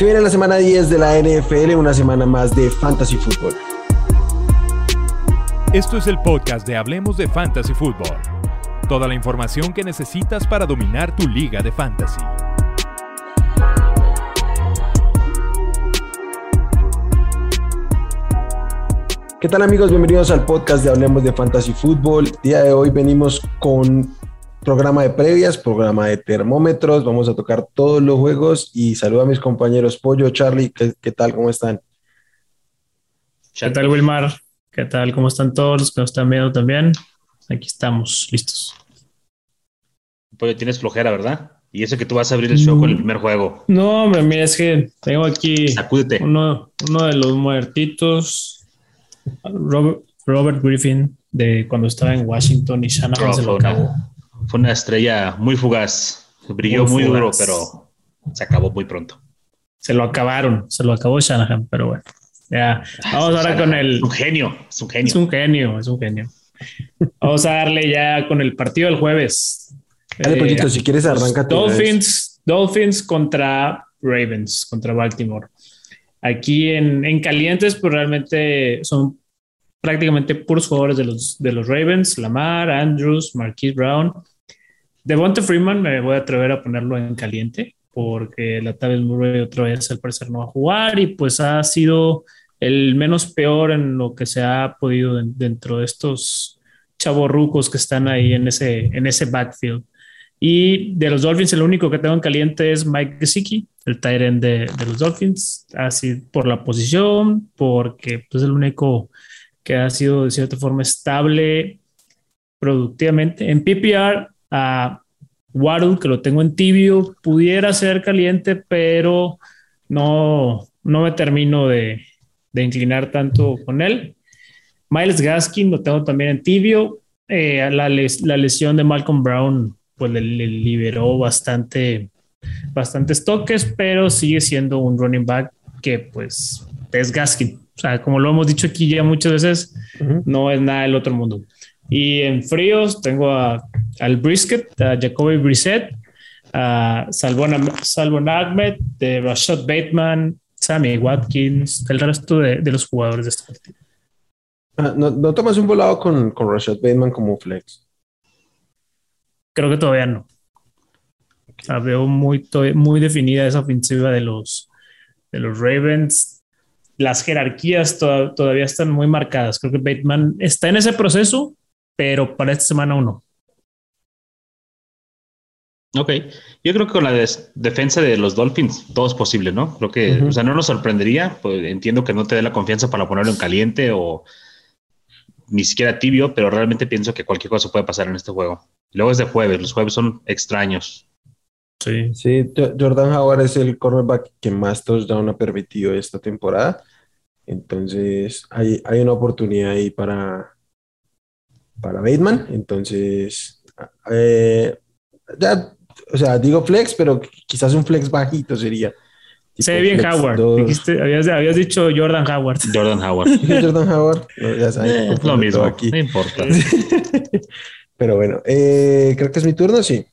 Se viene la semana 10 de la NFL, una semana más de Fantasy Football. Esto es el podcast de Hablemos de Fantasy Football. Toda la información que necesitas para dominar tu liga de fantasy. ¿Qué tal amigos? Bienvenidos al podcast de Hablemos de Fantasy Football. día de hoy venimos con programa de previas, programa de termómetros. Vamos a tocar todos los juegos y saludo a mis compañeros Pollo, Charlie. ¿Qué, tal? ¿Cómo están? ¿Qué tal, Wilmar? ¿Qué tal? ¿Cómo están todos los que nos están viendo también? Aquí estamos, listos. Pollo, tienes flojera, ¿verdad? Y eso que tú vas a abrir el show con el primer juego. No, mira, es que tengo aquí Uno, uno de los muertitos, Robert, Griffin, de cuando estaba en Washington y Shanahan se lo acabó. Fue una estrella muy fugaz. Brilló muy, duro, pero se acabó muy pronto. Se lo acabaron, se lo acabó Shanahan, pero bueno. Ya, vamos ahora con el. Es un genio, es un genio. Es un genio, es un genio. Vamos a darle ya con el partido del jueves. Dale, eh, si quieres, arranca Dolphins, Dolphins contra Ravens, contra Baltimore. Aquí en, en calientes, pues realmente son prácticamente puros jugadores de los, de los Ravens, Lamar, Andrews, Marquise Brown. Devonta Freeman me voy a atrever a ponerlo en caliente porque la Tavis Murray otra vez al parecer no va a jugar y pues ha sido el menos peor en lo que se ha podido dentro de estos chavorrucos que están ahí en ese, en ese backfield. Y de los Dolphins, el único que tengo en caliente es Mike Gesicki, el tight de, de, los Dolphins, así por la posición, porque pues, es el único que ha sido de cierta forma estable productivamente. En PPR, a Waddle, que lo tengo en tibio, pudiera ser caliente, pero no, no me termino de, de inclinar tanto con él. Miles Gaskin lo tengo también en tibio. Eh, la, la, lesión de Malcolm Brown pues le, liberó bastante, bastantes toques, pero sigue siendo un running back que pues es Gaskin. O sea, como lo hemos dicho aquí ya muchas veces, no es nada del otro mundo. Y en fríos tengo a, al Brisket, a Jacoby Brissett, a Salvon, Salvon Ahmed, de Rashad Bateman, Sammy Watkins, el resto de, de los jugadores de este partido. Ah, ¿no, ¿no, tomas un volado con, con Rashad Bateman como flex? Creo que todavía no. veo muy, muy definida esa ofensiva de los, de los Ravens. Las jerarquías todavía están muy marcadas. Creo que Bateman está en ese proceso, pero para esta semana uno. Ok, yo creo que con la defensa de los Dolphins todo es posible, ¿no? Creo que, o sea, no nos sorprendería, pues entiendo que no te dé la confianza para ponerlo en caliente o ni siquiera tibio, pero realmente pienso que cualquier cosa puede pasar en este juego. Luego es de jueves, los jueves son extraños. Sí. Sí, Jordan Howard es el cornerback que más touchdown ha permitido esta temporada. Entonces, hay, hay una oportunidad ahí para, para Bateman. Entonces, eh, ya, o sea, digo flex, pero quizás un flex bajito sería. Se ve bien Howard. habías, dicho Jordan Howard. Jordan Howard. Jordan Howard. ya saben, lo mismo aquí. No importa. pero bueno, eh, creo que es mi turno, sí.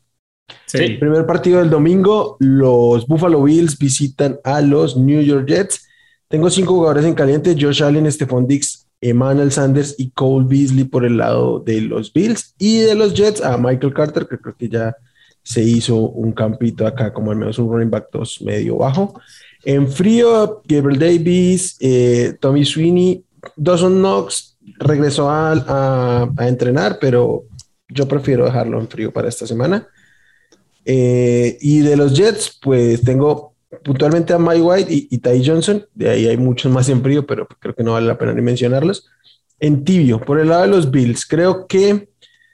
Sí. El primer partido del domingo, los Buffalo Bills visitan a los New York Jets. Tengo cinco jugadores en caliente: Josh Allen, Stephon Dix, Emmanuel Sanders y Cole Beasley por el lado de los Bills y de los Jets a Michael Carter, que creo que ya se hizo un campito acá, como al menos un running back 2 medio bajo. En frío, Gabriel Davis, eh, Tommy Sweeney, Dawson Knox regresó a, entrenar, pero yo prefiero dejarlo en frío para esta semana. Eh, y de los Jets, pues tengo puntualmente a Mike White y, Ty Johnson. De ahí hay muchos más en frío, pero creo que no vale la pena ni mencionarlos. En tibio, por el lado de los Bills, creo que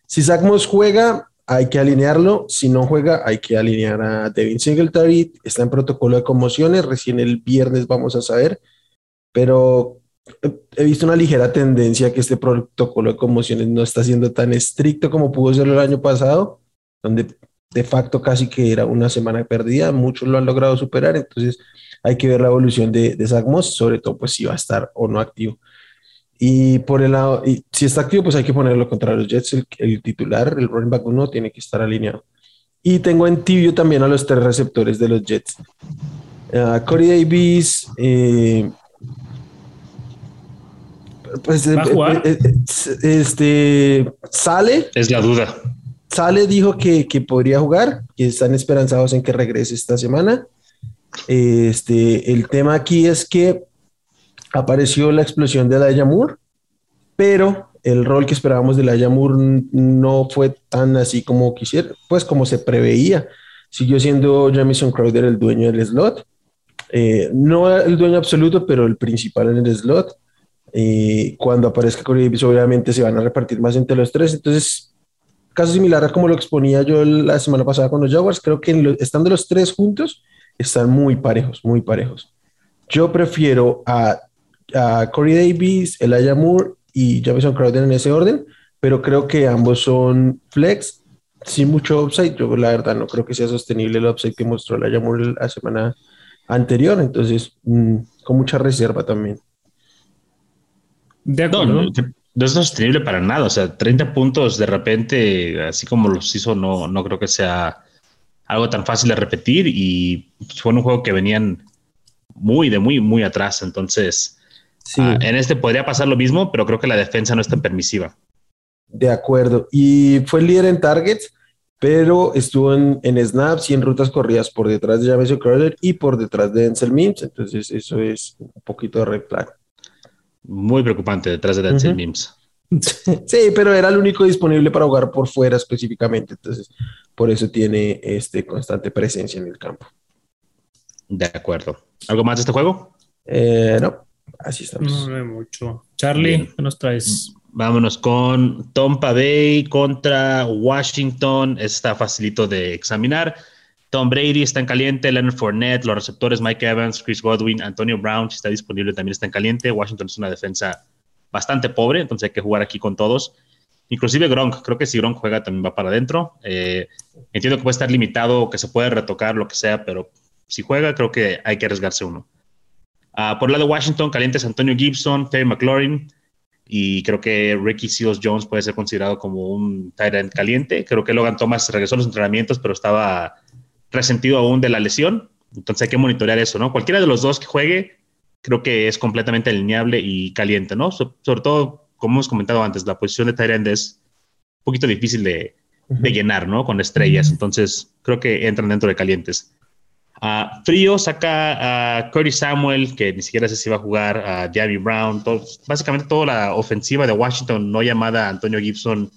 si Zach Moss juega, hay que alinearlo. Si no juega, hay que alinear a Devin Singletary. Está en protocolo de conmociones. Recién el viernes vamos a saber. Pero he visto una ligera tendencia que este protocolo de conmociones no está siendo tan estricto como pudo ser el año pasado, donde de facto casi que era una semana perdida, muchos lo han logrado superar, entonces hay que ver la evolución de, de Zach Moss, sobre todo pues si va a estar o no activo. Y por el lado, y si está activo, pues hay que ponerlo contra los Jets, el, titular, el running back uno, tiene que estar alineado. Y tengo en tibio también a los tres receptores de los Jets. Corey Davis. Eh, pues, ¿Va a jugar? eh, eh, este sale. Es la duda. Sale dijo que, que podría jugar, que están esperanzados en que regrese esta semana. Este, el tema aquí es que apareció la explosión de Elijah Moore, pero el rol que esperábamos de Elijah Moore no fue tan así como quisiera, pues como se preveía. Siguió siendo Jamison Crowder el dueño del slot. Eh, no el dueño absoluto, pero el principal en el slot. Eh, cuando aparezca Corey Davis, obviamente se van a repartir más entre los tres. Entonces, caso similar a como lo exponía yo la semana pasada con los Jaguars, creo que lo- estando los tres juntos, están muy parejos, muy parejos. Yo prefiero a, a Corey Davis, Elijah Moore y Jamison Crowder en ese orden, pero creo que ambos son flex, sin mucho upside. Yo la verdad no creo que sea sostenible el upside que mostró Elijah Moore la semana anterior, entonces mm, con mucha reserva también. De No, acuerdo. no, no es sostenible para nada. O sea, 30 puntos de repente, así como los hizo, no, no creo que sea algo tan fácil de repetir. Y fue un juego que venían muy, de muy, muy atrás. Entonces, Sí, ah, en este podría pasar lo mismo, pero creo que la defensa no es tan permisiva. de acuerdo. Y fue el líder en targets, pero estuvo en, en snaps y en rutas corridas por detrás de Jamison Crowder y por detrás de Denzel Mims, entonces eso es un poquito de red flag. Muy preocupante detrás de Denzel Ujú. Mims. Sí, pero era el único disponible para jugar por fuera específicamente, entonces por eso tiene este constante presencia en el campo. De acuerdo. ¿Algo más de este juego? Eh, no, así estamos. No hay mucho. Charlie, Bien. ¿qué nos traes? Vámonos con Tampa Bay contra Washington. Está facilito de examinar. Tom Brady está en caliente, Leonard Fournette, los receptores Mike Evans, Chris Godwin, Antonio Brown, si está disponible, también está en caliente. Washington es una defensa bastante pobre, entonces hay que jugar aquí con todos. Inclusive Gronk, creo que si Gronk juega también va para adentro. Eh, entiendo que puede estar limitado, que se puede retocar, lo que sea, pero si juega, creo que hay que arriesgarse uno. Ah, por el lado de Washington, calientes Antonio Gibson, Terry McLaurin, y creo que Ricky Seals Jones puede ser considerado como un tight end caliente. Creo que Logan Thomas regresó a los entrenamientos, pero estaba resentido aún de la lesión. Entonces hay que monitorear eso, ¿no? Cualquiera de los dos que juegue, creo que es completamente alineable y caliente, ¿no? So- sobre todo, como hemos comentado antes, la posición de end es un poquito difícil de, de llenar, ¿no? Con estrellas. Entonces creo que entran dentro de calientes. Ah, frío saca a Curtis Samuel, que ni siquiera sé si va a jugar, a Javi Brown, todos- básicamente toda la ofensiva de Washington, no llamada Antonio Gibson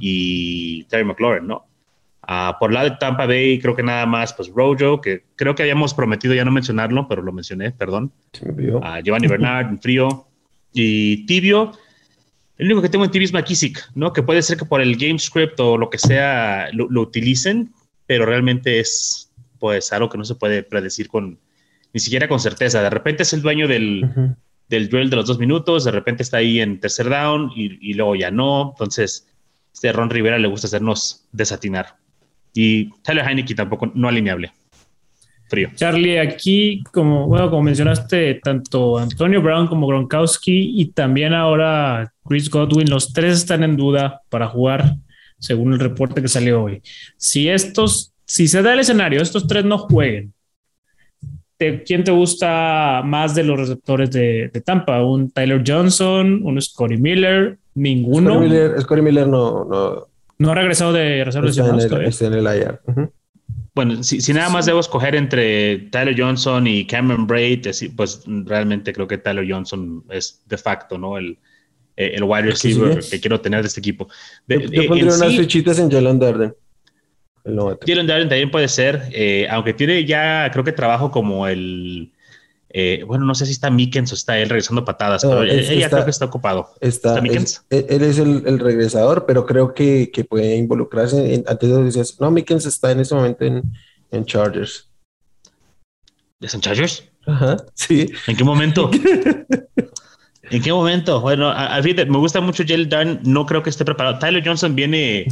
y Terry McLaurin, ¿no? Ah, por lado de Tampa Bay, creo que nada más, pues Rojo, que creo que habíamos prometido ya no mencionarlo, pero lo mencioné, perdón. A Giovanni Bernard, en frío. Y tibio, el único que tengo en tibio es McKissick, ¿no? Que puede ser que por el game script o lo que sea lo, lo utilicen, pero realmente es, pues, algo que no se puede predecir con, ni siquiera con certeza. De repente es el dueño del, del drill de los dos minutos, de repente está ahí en tercer down y, y luego ya no. Entonces, este Ron Rivera le gusta hacernos desatinar. Y Tyler Heineke tampoco, no alineable. Frío. Charlie, aquí, como, bueno, como mencionaste, tanto Antonio Brown como Gronkowski y también ahora Chris Godwin, los tres están en duda para jugar, según el reporte que salió hoy. Si estos, si se da el escenario, estos tres no jueguen, ¿te- ¿quién te gusta más de los receptores de, de Tampa? ¿Un Tyler Johnson? ¿Un Scotty Miller? ¿Ninguno? Scotty Miller, Scotty Miller no, no No ha regresado de reserva está, en el, todavía. está en el IR. Ujú. Bueno, si, si nada más debo escoger entre Tyler Johnson y Cameron Braid, así, pues realmente creo que Tyler Johnson es de facto, ¿no? El, eh, el wide que receiver que quiero tener de este equipo. De- Yo, yo pondría en unas sí, fichitas en Jalen Darden. Jalen Darden también puede ser, eh, aunque tiene ya, creo que trabajo como el. Eh, bueno, no sé si está Mickens o está él regresando patadas, No, pero es- está- creo que está ocupado. Está, ¿Está Mickens? es- él es el, el regresador, pero creo que, que puede involucrarse. En, antes de decías, no, Mickens está en este momento en, en Chargers. ¿De San Chargers? Ajá, sí. ¿En qué momento? ¿En qué momento? Bueno, a- fin, me gusta mucho Jalen Darden, no creo que esté preparado. Tyler Johnson viene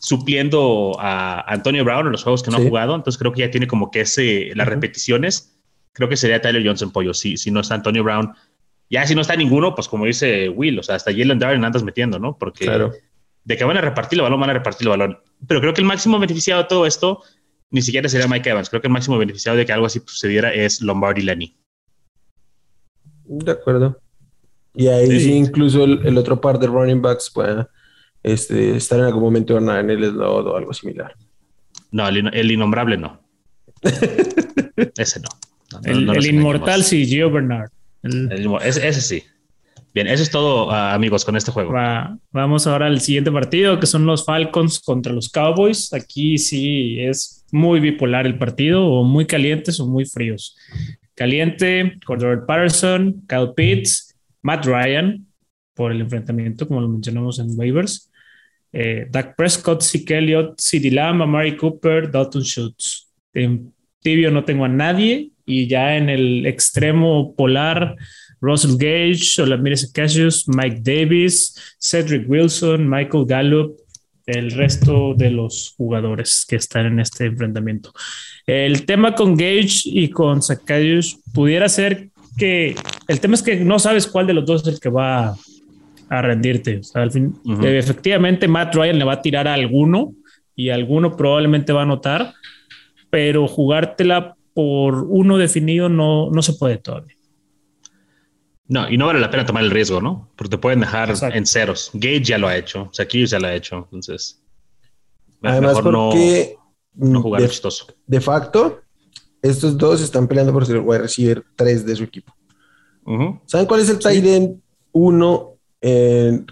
supliendo a Antonio Brown en los juegos que no Sí. ha jugado, entonces creo que ya tiene como que ese, las Ujú. repeticiones. Creo que sería Tyler Johnson, pollo, si, si no está Antonio Brown. Ya si no está ninguno, pues como dice Will, o sea, hasta Jalen Darden andas metiendo, ¿no? Porque Claro. de que van a repartir el balón, van a repartir el balón. Pero creo que el máximo beneficiado de todo esto ni siquiera sería Mike Evans. Creo que el máximo beneficiado de que algo así sucediera es Lombardi Lenny. De acuerdo. Y ahí sí, incluso el, otro par de running backs pueda este, estar en algún momento en el slot o algo similar. No, el, innombrable no. ese no. El, inmortal sí, Gio Bernard. ese, sí. Bien, eso es todo, ah, amigos, con este juego. vamos ahora al siguiente partido, que son los Falcons contra los Cowboys. Aquí sí es muy bipolar el partido, o muy calientes o muy fríos. Caliente, Cordero Patterson, Kyle Pitts, Matt Ryan, por el enfrentamiento, como lo mencionamos en waivers. Eh, Dak Prescott, Zeke Elliott, CeeDee Lamb, Amari Cooper, Dalton Schultz. En tibio no tengo a nadie y ya en el extremo polar Russell Gage, Olamires Cassius, Mike Davis, Cedric Wilson, Michael Gallup, el resto de los jugadores que están en este enfrentamiento. El tema con Gage y con Zacchaeus pudiera ser que el tema es que no sabes cuál de los dos es el que va a rendirte. al fin, Efectivamente, Matt Ryan le va a tirar a alguno y alguno probablemente va a anotar, pero jugártela por uno definido no, no se puede todavía. No, y no vale la pena tomar el riesgo, ¿no? Porque te pueden dejar en ceros. Gage ya lo ha hecho, Shaquille ya lo ha hecho, entonces. Además, porque no, jugar de, chistoso. De facto, estos dos están peleando por ser el wide receiver 3 de su equipo. ¿Saben cuál es el tight end 1 en,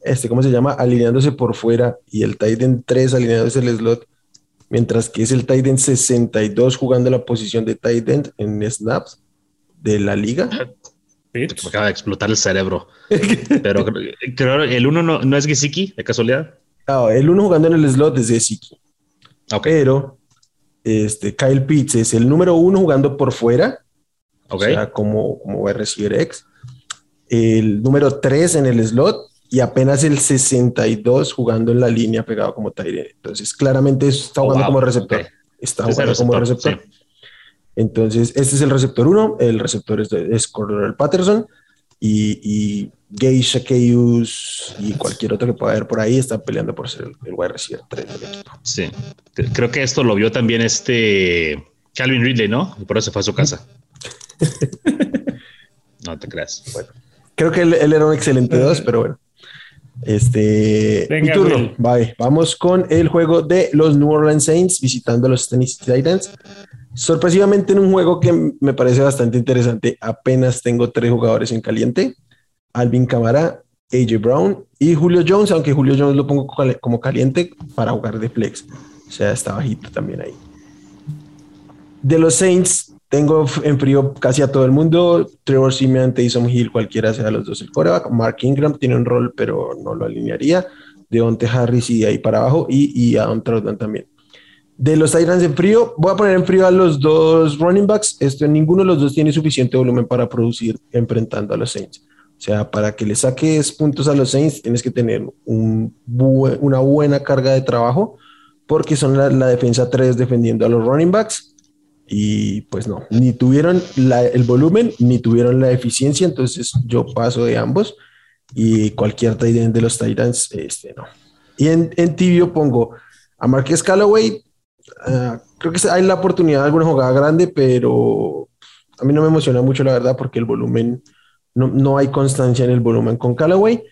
este, ¿cómo se llama? Alineándose por fuera y el tight end 3 alineándose el slot, mientras que es el tight end 62 jugando la posición de tight end en snaps de la liga. Me acaba de explotar el cerebro. Pero creo el uno no, es Gesicki, de casualidad. No, el uno jugando en el slot es Gesicki. Pero este, Kyle Pitts es el número uno jugando por fuera. O sea, como, como a recibir X. El número tres en el slot y apenas el 62 jugando en la línea pegado como Tyre. Entonces, claramente está jugando oh, como receptor. Está jugando como receptor. Entonces, este es el receptor 1, el receptor es, es Cordero Patterson y, y Gay Shakeus y cualquier otro que pueda haber por ahí están peleando por ser el, wide receiver 3 del equipo. Sí, creo que esto lo vio también este Calvin Ridley, ¿no? Y por eso fue a su casa. no te creas. Bueno, creo que él, era un excelente 2, pero bueno. Este, mi turno. Vamos con el juego de los New Orleans Saints visitando a los Tennessee Titans. Sorpresivamente en un juego que me parece bastante interesante, apenas tengo tres jugadores en caliente. Alvin Camara, AJ Brown y Julio Jones, aunque Julio Jones lo pongo como caliente para jugar de flex. O sea, está bajito también ahí. De los Saints, tengo en frío casi a todo el mundo. Trevor Simeon, Taysom Hill, cualquiera sea los dos el coreback. Mark Ingram tiene un rol, pero no lo alinearía. Deonte Harris y ahí para abajo. Y, y Adam Troutman también. De los Titans en frío, voy a poner en frío a los dos running backs. Esto, ninguno de los dos tiene suficiente volumen para producir enfrentando a los Saints. O sea, para que le saques puntos a los Saints, tienes que tener una buena carga de trabajo, porque son la, defensa 3 defendiendo a los running backs. Y pues no, ni tuvieron el volumen, ni tuvieron la eficiencia. Entonces yo paso de ambos. Y cualquier tight de los Titans, este no. Y en, en tibio pongo a Marquez Callaway, Ah, creo que hay la oportunidad de alguna jugada grande, pero a mí no me emociona mucho, la verdad, porque el volumen, no, no hay constancia en el volumen con Callaway.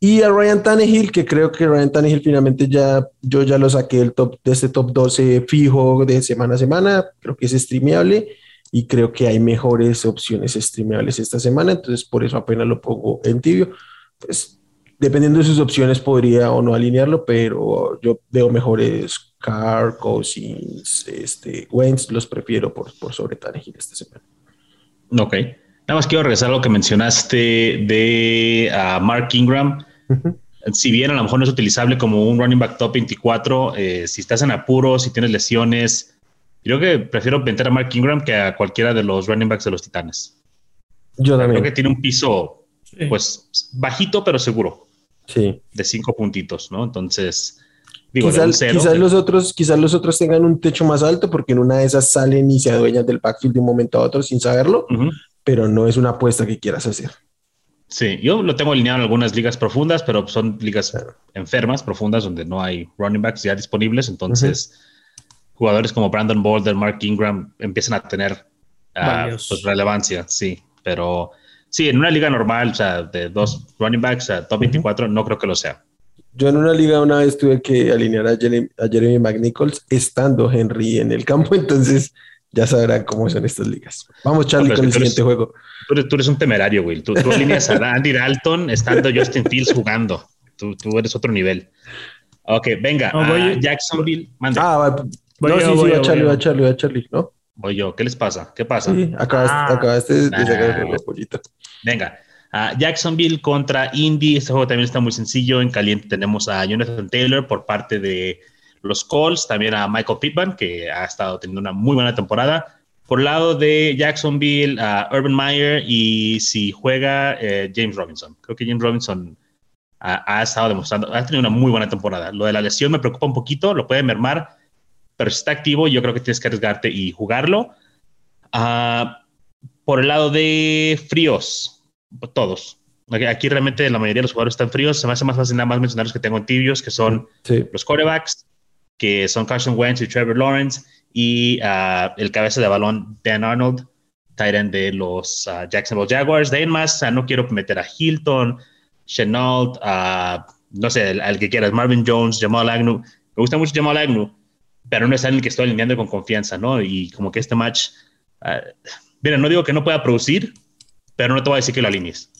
Y a Ryan Tannehill, que creo que Ryan Tannehill finalmente ya, yo ya lo saqué del top, de este top 12 fijo de semana a semana, creo que es streameable y creo que hay mejores opciones streameables esta semana, entonces por eso apenas lo pongo en tibio. Pues dependiendo de sus opciones podría o no alinearlo, pero yo veo mejores Carr, Cousins, este, Wentz, los prefiero por, por sobre Tannehill esta semana. Ok. Nada más quiero regresar a lo que mencionaste de uh, Mark Ingram. Si bien a lo mejor no es utilizable como un running back top 24, eh, si estás en apuro, si tienes lesiones, creo que prefiero meter a Mark Ingram que a cualquiera de los running backs de los Titanes. Yo también. Creo que tiene un piso, pues, bajito, pero seguro. Sí. De cinco puntitos, ¿no? Entonces, quizás, los otros, quizás los otros tengan un techo más alto porque en una de esas salen y se adueñan del backfield de un momento a otro sin saberlo, pero no es una apuesta que quieras hacer. Sí, yo lo tengo alineado en algunas ligas profundas, pero son ligas enfermas, profundas, donde no hay running backs ya disponibles. Entonces, jugadores como Brandon Boulder, Mark Ingram empiezan a tener uh, pues, relevancia, sí. Pero sí, en una liga normal, o sea, de dos running backs, a top 24, no creo que lo sea. Yo en una liga una vez tuve que alinear a Jeremy, a Jeremy McNichols estando Henry en el campo, entonces ya sabrán cómo son estas ligas. Vamos, Charlie, con el siguiente juego. Tú eres, un temerario, güey. Tú, alineas a Andy Dalton estando Justin Fields jugando. Tú, eres otro nivel. Ok, venga. Jacksonville. Ah, va, no, sí, sí, a Charlie, a Charlie, a Charlie, ¿no? Voy yo. ¿Qué les pasa? ¿Qué pasa? Sí, acabaste, de ah. sacar el pollito. Venga. Jacksonville contra Indy. Este juego también está muy sencillo. En caliente tenemos a Jonathan Taylor por parte de los Colts, también a Michael Pittman, que ha estado teniendo una muy buena temporada. Por el lado de Jacksonville, a Urban Meyer y si juega eh, James Robinson. Creo que James Robinson ha, estado demostrando, ha tenido una muy buena temporada. Lo de la lesión me preocupa un poquito, lo puede mermar, pero si está activo, yo creo que tienes que arriesgarte y jugarlo. Ah, por el lado de fríos, todos. Aquí realmente la mayoría de los jugadores están fríos. Se me hace más fácil nada más mencionar los que tengo tibios, que son los quarterbacks, que son Carson Wentz y Trevor Lawrence, y uh, el cabeza de balón Dan Arnold, Titan de los uh, Jacksonville Jaguars. De ahí más, no quiero meter a Hilton, Chenault, no sé, al, que quieras, Marvin Jones, Jamal Agnew. Me gusta mucho Jamal Agnew, pero no es el que estoy alineando con confianza, ¿no? Y como que este match, mira, no digo que no pueda producir, pero no te voy a decir que lo alinees.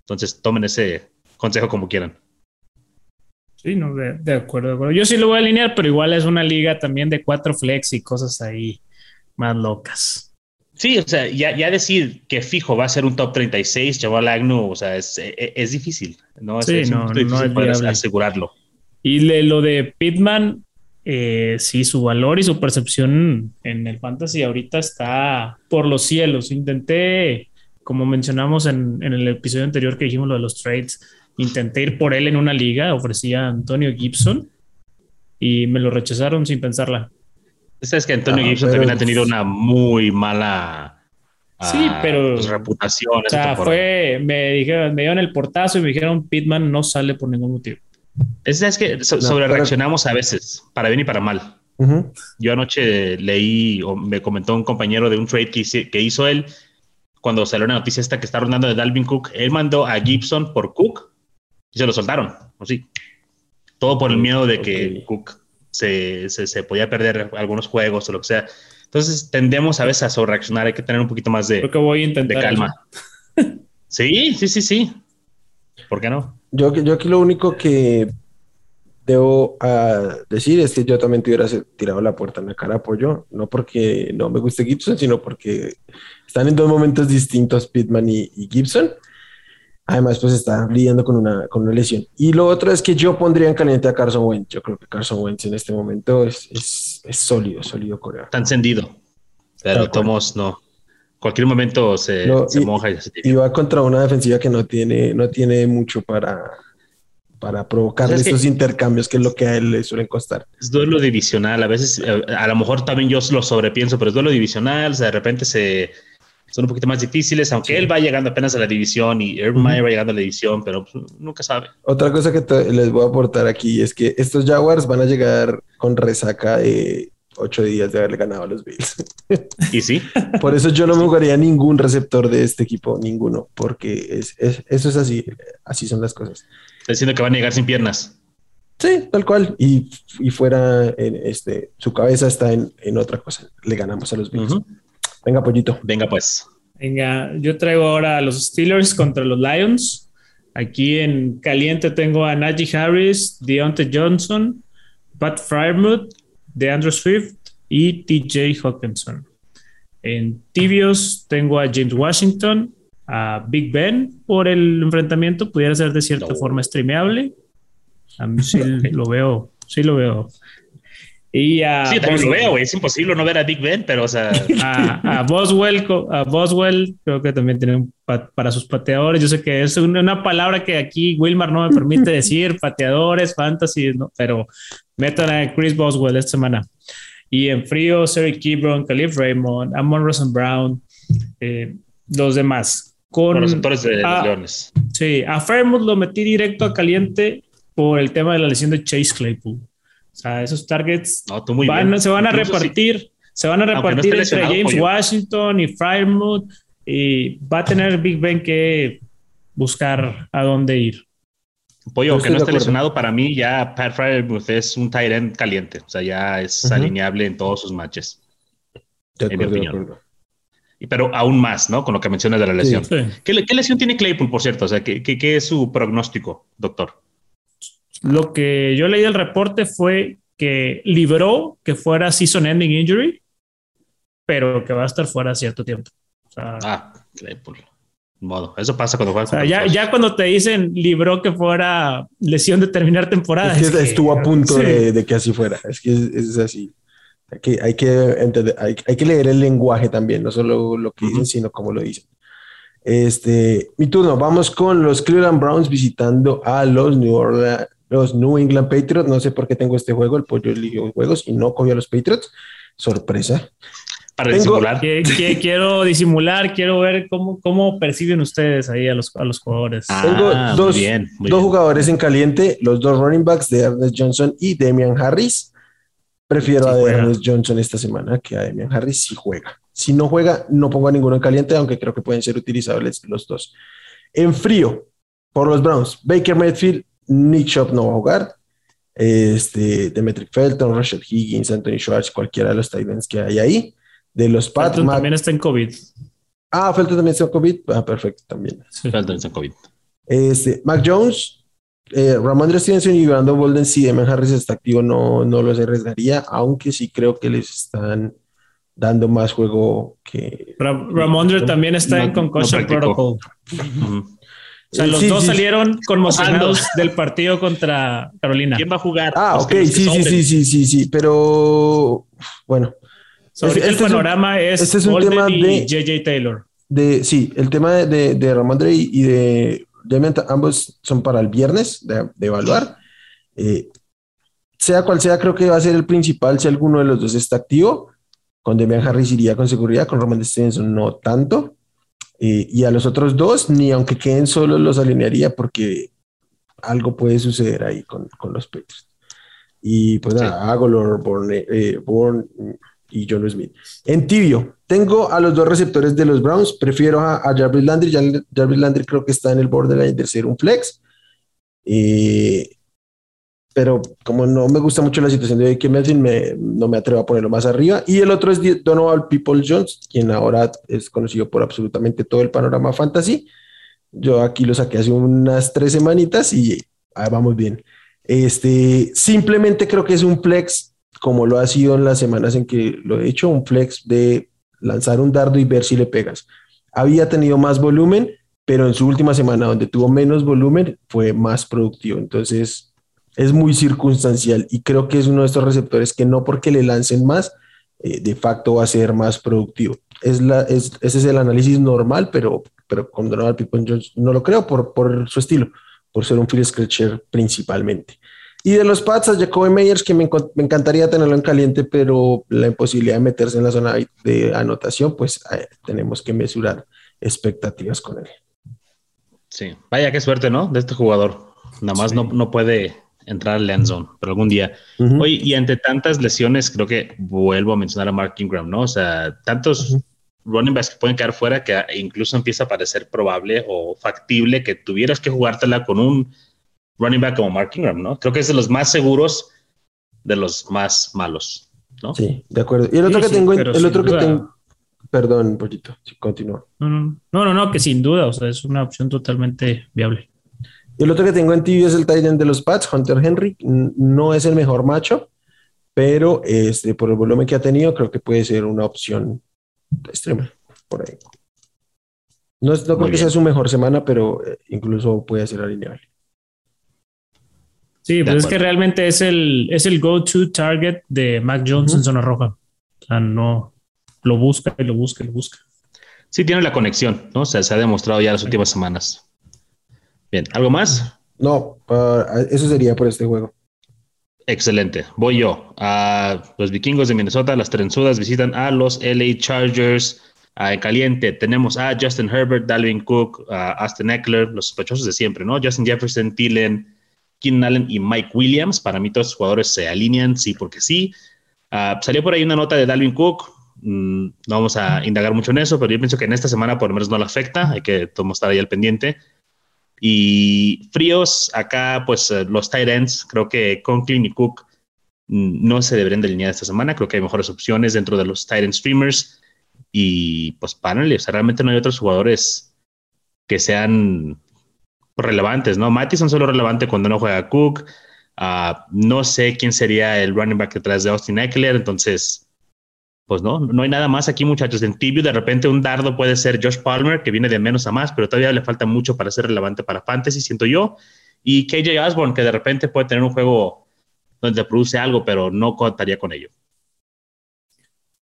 Entonces tomen ese consejo como quieran. Sí, no, de, acuerdo, de, acuerdo, Yo sí lo voy a alinear, pero igual es una liga también de cuatro flex y cosas ahí más locas. Sí, o sea, ya, ya decir que fijo va a ser un top 36, Chaval Agnew, o sea, es, e, es, difícil, ¿no? Sí, no, no es asegurarlo. Y lo de Pitman, eh, sí, su valor y su percepción en el fantasy ahorita está por los cielos. Intenté, como mencionamos en, en el episodio anterior que dijimos lo de los trades, Intenté ir por él en una liga, ofrecía a Antonio Gibson y me lo rechazaron sin pensarla. Es que Antonio ah, Gibson también ha tenido una muy mala sí, ah, pero, pues, reputación. O sea, fue, me dijeron, me dieron el portazo y me dijeron, Pitman no sale por ningún motivo. Es, es que sobre reaccionamos a veces, para bien y para mal. Yo anoche leí o me comentó un compañero de un trade que, que hizo él cuando salió la noticia esta que está rondando de Dalvin Cook. Él mandó a Gibson por Cook y se lo soltaron, así. Todo por el miedo de que Cook se, se, podía perder algunos juegos o lo que sea. Entonces tendemos a veces a sobrereaccionar, hay que tener un poquito más de, que voy a intentar de calma. sí, sí, sí, sí. ¿Por qué no? Yo, yo aquí lo único que debo ah, decir es que yo también te hubiera tirado la puerta en la cara apoyo, no porque no me guste Gibson, sino porque están en dos momentos distintos, Pitman y Gibson. Además, pues está lidiando con una, con una lesión. Y lo otro es que yo pondría en caliente a Carson Wentz. Yo creo que Carson Wentz en este momento es, es, es sólido, sólido coreano. Está encendido. Pero Tomos no. Cualquier momento se, se moja y se Y va contra una defensiva que no tiene, no tiene mucho para, para provocar estos intercambios, que es lo que a él le suelen costar. Es duelo divisional. A veces, eh, a lo mejor también yo lo sobrepienso, pero es duelo divisional. O sea, de repente se son un poquito más difíciles, aunque él va llegando apenas a la división y Urban va llegando a la división, pero pues, nunca sabe. Otra cosa que les voy a aportar aquí es que estos Jaguars van a llegar con resaca de ocho días de haberle ganado a los Bills. ¿Y sí? Por eso yo no me jugaría ningún receptor de este equipo, ninguno, porque es, eso es así, así son las cosas. Está diciendo que van a llegar sin piernas. Sí, tal cual. Y, y fuera, en este, su cabeza está en, en, otra cosa. Le ganamos a los Bills. Venga, pollito. Venga, pues. Venga, yo traigo ahora a los Steelers contra los Lions. Aquí en caliente tengo a Najee Harris, Deontay Johnson, Pat Fryermuth, DeAndre Swift y TJ Hawkinson. En tibios tengo a James Washington, a Big Ben por el enfrentamiento, pudiera ser de cierta forma streameable. A mí sí lo veo, sí lo veo y a sí, también lo veo, Es imposible no ver a Big Ben, pero o sea. A, a, Boswell, a Boswell, creo que también tiene para sus pateadores. Yo sé que es una, palabra que aquí Wilmar no me permite decir, pateadores, fantasy, ¿no? pero metan a Chris Boswell esta semana. Y en frío, Serry Kibron, Calif Raymond, Amon Rosen Brown, eh, los demás. Con, los sectores de a, Leones. Sí, a Fairmouth lo metí directo a caliente por el tema de la lesión de Chase Claypool. O sea, esos targets se van a repartir, se van a repartir entre James Washington y Fairmouth y va a tener Big Ben que buscar a dónde ir. Pollo, que no esté lesionado, para mí ya Pat Fryermuth es un tight end caliente. O sea, ya es alineable en todos sus matches. en mi opinión. pero aún más, ¿no? Con lo que mencionas de la lesión. ¿Qué, lesión tiene Claypool, por cierto? O sea, ¿qué, qué, es su pronóstico, doctor? Lo que yo leí del reporte fue que libró que fuera season ending injury, pero que va a estar fuera cierto tiempo. ah, Claypool modo. Eso pasa cuando juegas. ya, ya, cuando te dicen libró que fuera lesión de terminar temporada. Es que, estuvo a punto de, que así fuera. Es que es, así. Hay que, hay, que entender, hay, que leer el lenguaje también, no solo lo que dicen, sino cómo lo dicen. Este, mi turno, vamos con los Cleveland Browns visitando a los New Orleans, los New England Patriots. No sé por qué tengo este juego, el pollo eligió juegos y no cogió a los Patriots. Sorpresa. Para disimular. quiero disimular, quiero ver cómo, cómo perciben ustedes ahí a los, a los jugadores. Ah, Tengo dos, dos jugadores en caliente, los dos running backs de Ernest Johnson y Damian Harris. Prefiero a Ernest Johnson esta semana que a Damian Harris si juega. Si no juega, no pongo a ninguno en caliente, aunque creo que pueden ser utilizables los dos. En frío, por los Browns, Baker Mayfield, Nick Shop no va a jugar. Este, Demetric Felton, Rashad Higgins, Anthony Schwartz, cualquiera de los Titans que hay ahí de los Pats. también está en COVID. Ah, Felton también está en COVID. Ah, perfecto, también. Felton está en COVID. Este, Mac Jones, eh, Ramondre Stevenson y Brandon Bolden, si Eman Harris está activo, no, no los arriesgaría, aunque sí creo que les están dando más juego que. Ramondre también está en Concussion Protocol. O sea, los dos salieron conmocionados del partido contra Carolina. ¿Quién va a jugar? Ah, ok, sí, sí, sí, sí, sí, sí, pero bueno, este, el panorama es, este es un tema de JJ Taylor. De, sí, el tema de, de, Ramondre y, de Demian, ambos son para el viernes de, evaluar. Eh, sea cual sea, creo que va a ser el principal si alguno de los dos está activo. Con Demian Harris iría con seguridad, con Roman Stevenson no tanto. Eh, y a los otros dos, ni aunque queden solos, los alinearía porque algo puede suceder ahí con, con los Patriots. Y pues nada, Agolor, Bourne, eh, y John Smith. En tibio, tengo a los dos receptores de los Browns. Prefiero a, Jarvis Landry. Jarvis Landry creo que está en el borderline de ser un flex. Pero como no me gusta mucho la situación de que Melvin, me, no me atrevo a ponerlo más arriba. Y el otro es Donovan People Jones, quien ahora es conocido por absolutamente todo el panorama fantasy. Yo aquí lo saqué hace unas tres semanitas y vamos bien. Este, simplemente creo que es un flex como lo ha sido en las semanas en que lo he hecho, un flex de lanzar un dardo y ver si le pegas. Había tenido más volumen, pero en su última semana, donde tuvo menos volumen, fue más productivo. Entonces, es muy circunstancial y creo que es uno de estos receptores que no porque le lancen más, eh, de facto va a ser más productivo. Es la, es, ese es el análisis normal, pero, pero con Donald Pippen Jones no lo creo por, por su estilo, por ser un field scratcher principalmente. Y de los Pats a Jacoby Meyers, que me, encantaría tenerlo en caliente, pero la imposibilidad de meterse en la zona de anotación, pues eh, tenemos que mesurar expectativas con él. Sí, vaya qué suerte, ¿no? De este jugador. Nada más no, no, puede entrar al end zone, pero algún día. Oye, y ante tantas lesiones, creo que vuelvo a mencionar a Mark Ingram, ¿no? O sea, tantos running backs que pueden quedar fuera que incluso empieza a parecer probable o factible que tuvieras que jugártela con un running back como Mark Ingram, ¿no? Creo que es de los más seguros de los más malos, ¿no? Sí, de acuerdo. Y el otro que tengo, el otro que tengo, perdón, un poquito, sí, continúa. No, no, no, que sin duda, o sea, es una opción totalmente viable. Y el otro que tengo en tibio es el Titan de los Pats, Hunter Henry. No es el mejor macho, pero este, por el volumen que ha tenido, creo que puede ser una opción extrema por ahí. No, no creo que sea su mejor semana, pero eh, incluso puede ser alineable. Sí, pues es que realmente es el, es el go-to target de Mac Jones en zona roja. O sea, no lo busca y lo busca y lo busca. Sí, tiene la conexión, ¿no? O sea, se ha demostrado ya las últimas semanas. Bien, ¿algo más? No, eso sería por este juego. Excelente. Voy yo. A los vikingos de Minnesota, las trenzudas visitan a los LA Chargers. en caliente tenemos a Justin Herbert, Dalvin Cook, Aston Eckler, los sospechosos de siempre, ¿no? Justin Jefferson, Thielen, Keenan Allen y Mike Williams. Para mí todos los jugadores se alinean, sí, porque sí. Ah, salió por ahí una nota de Dalvin Cook. Mm, no vamos a indagar mucho en eso, pero yo pienso que en esta semana por lo menos no le afecta. Hay que estar ahí al pendiente. Y fríos, acá pues eh, los tight ends, creo que Conklin y Cook mm, no se deberían delinear esta semana. Creo que hay mejores opciones dentro de los tight end streamers. Y pues párale, o sea, realmente no hay otros jugadores que sean relevantes, ¿no? Mattison solo relevante cuando no juega Cook. Ah, no sé quién sería el running back detrás de Austin Eckler, entonces, pues no, no hay nada más aquí, muchachos. En tibio, de repente un dardo puede ser Josh Palmer, que viene de menos a más, pero todavía le falta mucho para ser relevante para Fantasy, siento yo. Y KJ Osborne, que de repente puede tener un juego donde produce algo, pero no contaría con ello.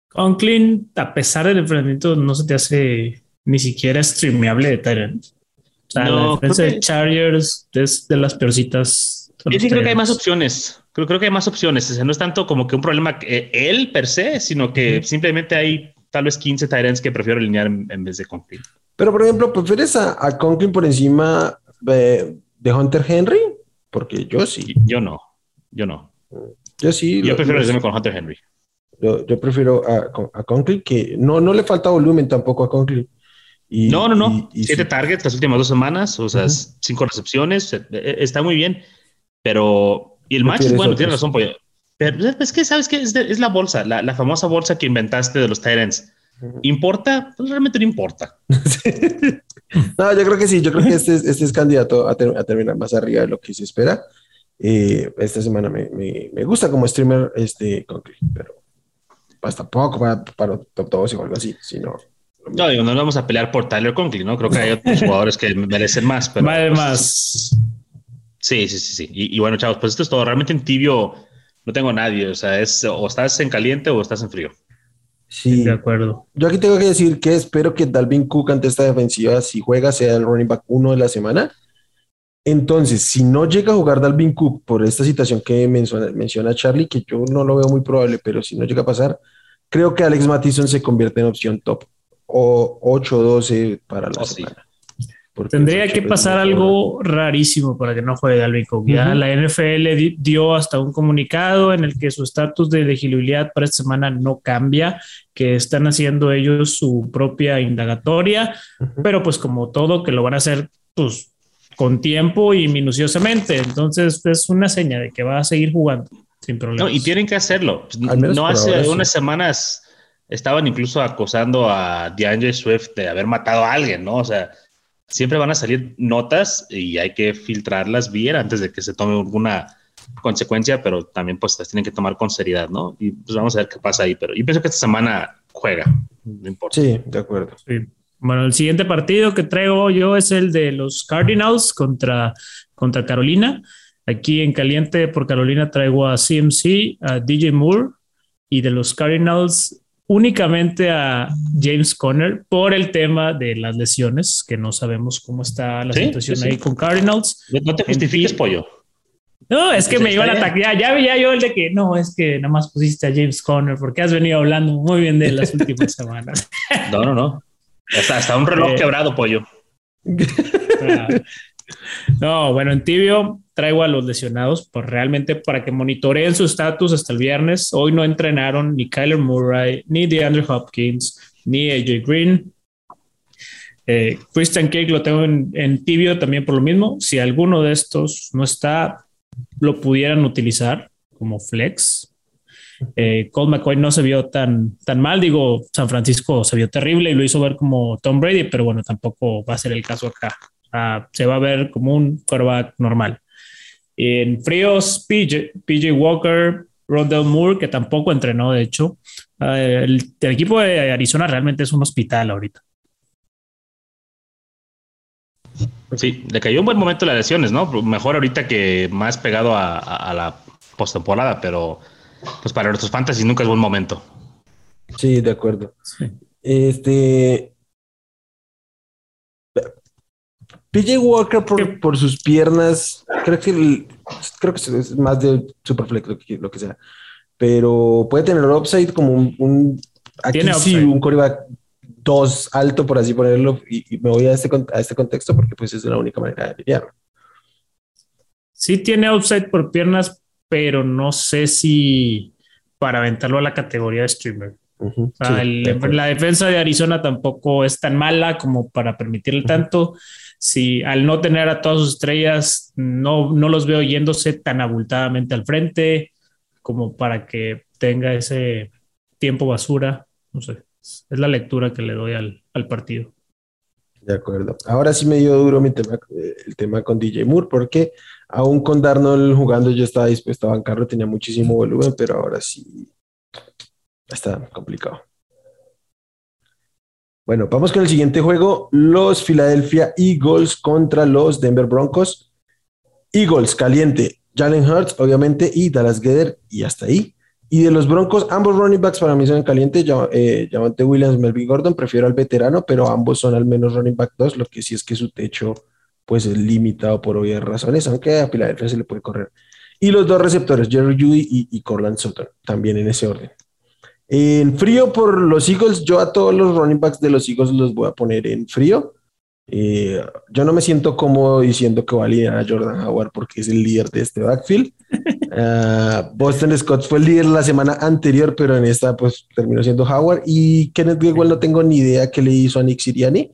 Conklin, a pesar del enfrentamiento, no se te hace ni siquiera streameable de Tyrant. O sea, la defensa de Chargers es de las peorcitas. Yo sí creo que hay más opciones. Creo, creo que hay más opciones. O sea, no es tanto como que un problema que él per se, sino que simplemente hay tal vez 15 Tyrants que prefiero alinear en, vez de Conklin. Pero, por ejemplo, ¿prefieres a, a Conklin por encima de, de, Hunter Henry? Porque yo sí. Yo no. Yo no. Yo sí. Yo prefiero irme con Hunter Henry. Yo, yo prefiero a, a Conklin, que no, no le falta volumen tampoco a Conklin. Y, no, no, no. Siete targets las últimas dos semanas, o sea, cinco recepciones, e, e, está muy bien. Pero, y el match es bueno, tienes razón, Pollo. Pero es que, ¿sabes qué? Es, es la bolsa, la, la, famosa bolsa que inventaste de los Tyrants. ¿Importa? Pues realmente no importa. no, yo creo que sí, yo creo que este, este es candidato a, a, terminar más arriba de lo que se espera. Eh, esta semana me, me, me, gusta como streamer este Conklin, pero hasta poco para, para top 2 o algo así, si no. No, digo, no vamos a pelear por Tyler Conklin, ¿no? Creo que hay otros jugadores que merecen más. Pero, pues, más. Sí, sí, sí, sí. Y, bueno, chavos, pues esto es todo. Realmente en tibio no tengo a nadie. O sea, es o estás en caliente o estás en frío. Sí, de acuerdo. Yo aquí tengo que decir que espero que Dalvin Cook ante esta defensiva, si juega, sea el running back uno de la semana. Entonces, si no llega a jugar Dalvin Cook por esta situación que menciona, menciona Charlie, que yo no lo veo muy probable, pero si no llega a pasar, creo que Alex Mattison se convierte en opción top o 8-12 para la oh, semana. Tendría que pasar algo rarísimo para que no juegue Dalvin Cook. Ya la NFL dio hasta un comunicado en el que su estatus de elegibilidad para esta semana no cambia, que están haciendo ellos su propia indagatoria, pero pues como todo que lo van a hacer pues con tiempo y minuciosamente. Entonces es una seña de que va a seguir jugando sin problema. No, y tienen que hacerlo. No hace unas semanas estaban incluso acosando a DeAndre Swift de haber matado a alguien, ¿no? O sea, siempre van a salir notas y hay que filtrarlas bien antes de que se tome alguna consecuencia, pero también pues las tienen que tomar con seriedad, ¿no? Y pues vamos a ver qué pasa ahí, pero yo pienso que esta semana juega, no importa. Sí, de acuerdo. Bueno, el siguiente partido que traigo yo es el de los Cardinals contra, contra Carolina. Aquí en caliente por Carolina traigo a CMC, a DJ Moore y de los Cardinals únicamente a James Conner por el tema de las lesiones, que no sabemos cómo está la situación ahí con Cardinals. No te justifiques, pollo. No, es que me iban a atacar. Ya, veía yo el de que no, es que nada más pusiste a James Conner porque has venido hablando muy bien de él las últimas semanas. No, no, no. Hasta, hasta un reloj eh, quebrado, pollo. Ah. No, bueno, en tibio traigo a los lesionados, pues realmente para que monitoreen su estatus hasta el viernes. Hoy no entrenaron ni Kyler Murray, ni DeAndre Hopkins, ni AJ Green. Eh, Christian Cake lo tengo en, tibio también por lo mismo. Si alguno de estos no está, lo pudieran utilizar como flex. Eh, Colt McCoy no se vio tan, tan mal, digo, San Francisco se vio terrible y lo hizo ver como Tom Brady, pero bueno, tampoco va a ser el caso acá. se va a ver como un quarterback normal. En fríos, PJ, PJ Walker, Rondell Moore, que tampoco entrenó, de hecho. Ah, el, equipo de Arizona realmente es un hospital ahorita. Sí, le cayó un buen momento las lesiones, ¿no? Mejor ahorita que más pegado a, la postemporada, pero pues para nuestros fantasy nunca es buen momento. Sí, de acuerdo. Este, PJ Walker por, sus piernas, creo que, creo que es más de Superflex lo que, lo que sea, pero puede tener upside como un, un aquí sí, un coreback dos alto, por así ponerlo, y, me voy a este, a este contexto porque pues es la única manera de alinearlo. Sí tiene upside por piernas, pero no sé si para aventarlo a la categoría de streamer. la defensa de Arizona tampoco es tan mala como para permitirle tanto. Si al no tener a todas sus estrellas, no, no los veo yéndose tan abultadamente al frente como para que tenga ese tiempo basura. No sé, es la lectura que le doy al, partido. De acuerdo. Ahora sí me dio duro mi tema, el tema con DJ Moore, porque aún con Darnold jugando yo estaba dispuesto a bancarlo, tenía muchísimo volumen, pero ahora sí está complicado. Bueno, vamos con el siguiente juego. Los Philadelphia Eagles contra los Denver Broncos. Eagles, caliente. Jalen Hurts, obviamente, y Dallas Geder, y hasta ahí. Y de los Broncos, ambos running backs para mí son calientes. Eh, Williams, Melvin Gordon, prefiero al veterano, pero ambos son al menos running back 2, lo que sí es que su techo pues es limitado por obvias razones, aunque a Philadelphia se le puede correr. Y los dos receptores, Jerry Judy y, y Corland Sutton, también en ese orden. En frío por los Eagles, yo a todos los running backs de los Eagles los voy a poner en frío. Eh, yo no me siento cómodo diciendo que va a liderar a Jordan Howard porque es el líder de este backfield. Ah, Boston Scott fue el líder la semana anterior, pero en esta pues terminó siendo Howard. Y Kenneth igual no tengo ni idea qué le hizo a Nick Siriani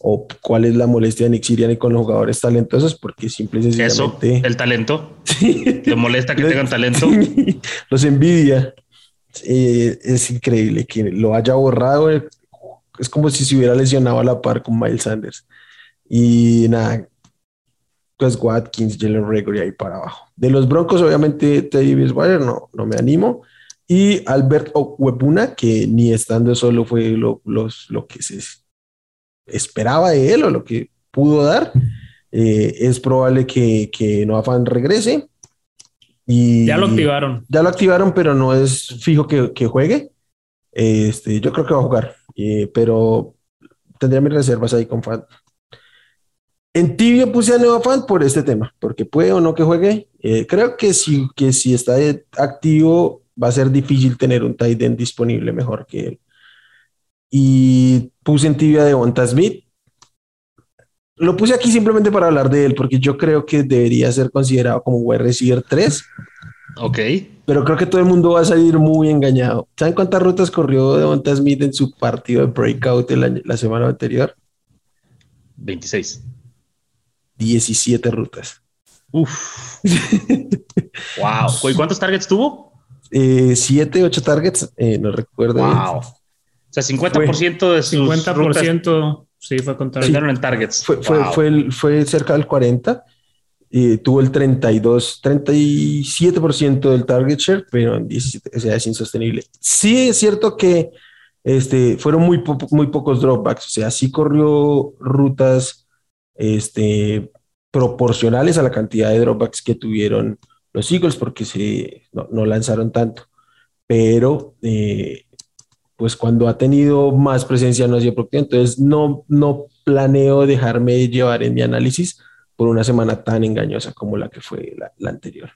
o cuál es la molestia de Nick Siriani con los jugadores talentosos, porque simple y sencillamente... Eso, el talento. Sí. ¿Te molesta que tengan talento? los envidia. Eh, es increíble que lo haya borrado. Es como si se hubiera lesionado a la par con Miles Sanders. Y nada, pues Watkins, Jalen Gregory ahí para abajo. De los Broncos, obviamente, Teddy Bridgewater no, no me animo. Y Albert Webuna, que ni estando solo fue lo, lo que se esperaba de él o lo que pudo dar. Eh, es probable que, que Noah regrese ya lo activaron. Ya lo activaron, pero no es fijo que, juegue. Este, yo creo que va a jugar, eh, pero tendría mis reservas ahí con Fan. En tibio puse a Nueva Fan por este tema, porque puede o no que juegue. Eh, creo que si, que si está activo, va a ser difícil tener un tight end disponible mejor que él. Y puse en tibia de Bonta Smith. Lo puse aquí simplemente para hablar de él, porque yo creo que debería ser considerado como wide receiver 3. Ok. Pero creo que todo el mundo va a salir muy engañado. ¿Saben cuántas rutas corrió Devonta Smith en su partido de breakout la semana anterior? 26. 17 rutas. Uf. wow. ¿Y cuántos targets tuvo? Eh, siete, ocho targets, eh, no recuerdo. Wow. O sea, 50% de sus 50%. Sí, fue contra en targets. Fue, fue, fue, cerca del 40. Y tuvo el 32, 37% del target share, pero en 17, o sea, es insostenible. Sí es cierto que este, fueron muy, muy pocos dropbacks, o sea, sí corrió rutas este, proporcionales a la cantidad de dropbacks que tuvieron los Eagles, porque se, no, no lanzaron tanto. Pero eh, pues cuando ha tenido más presencia no ha sido productivo. Entonces no, no planeo dejarme llevar en mi análisis por una semana tan engañosa como la que fue la, anterior.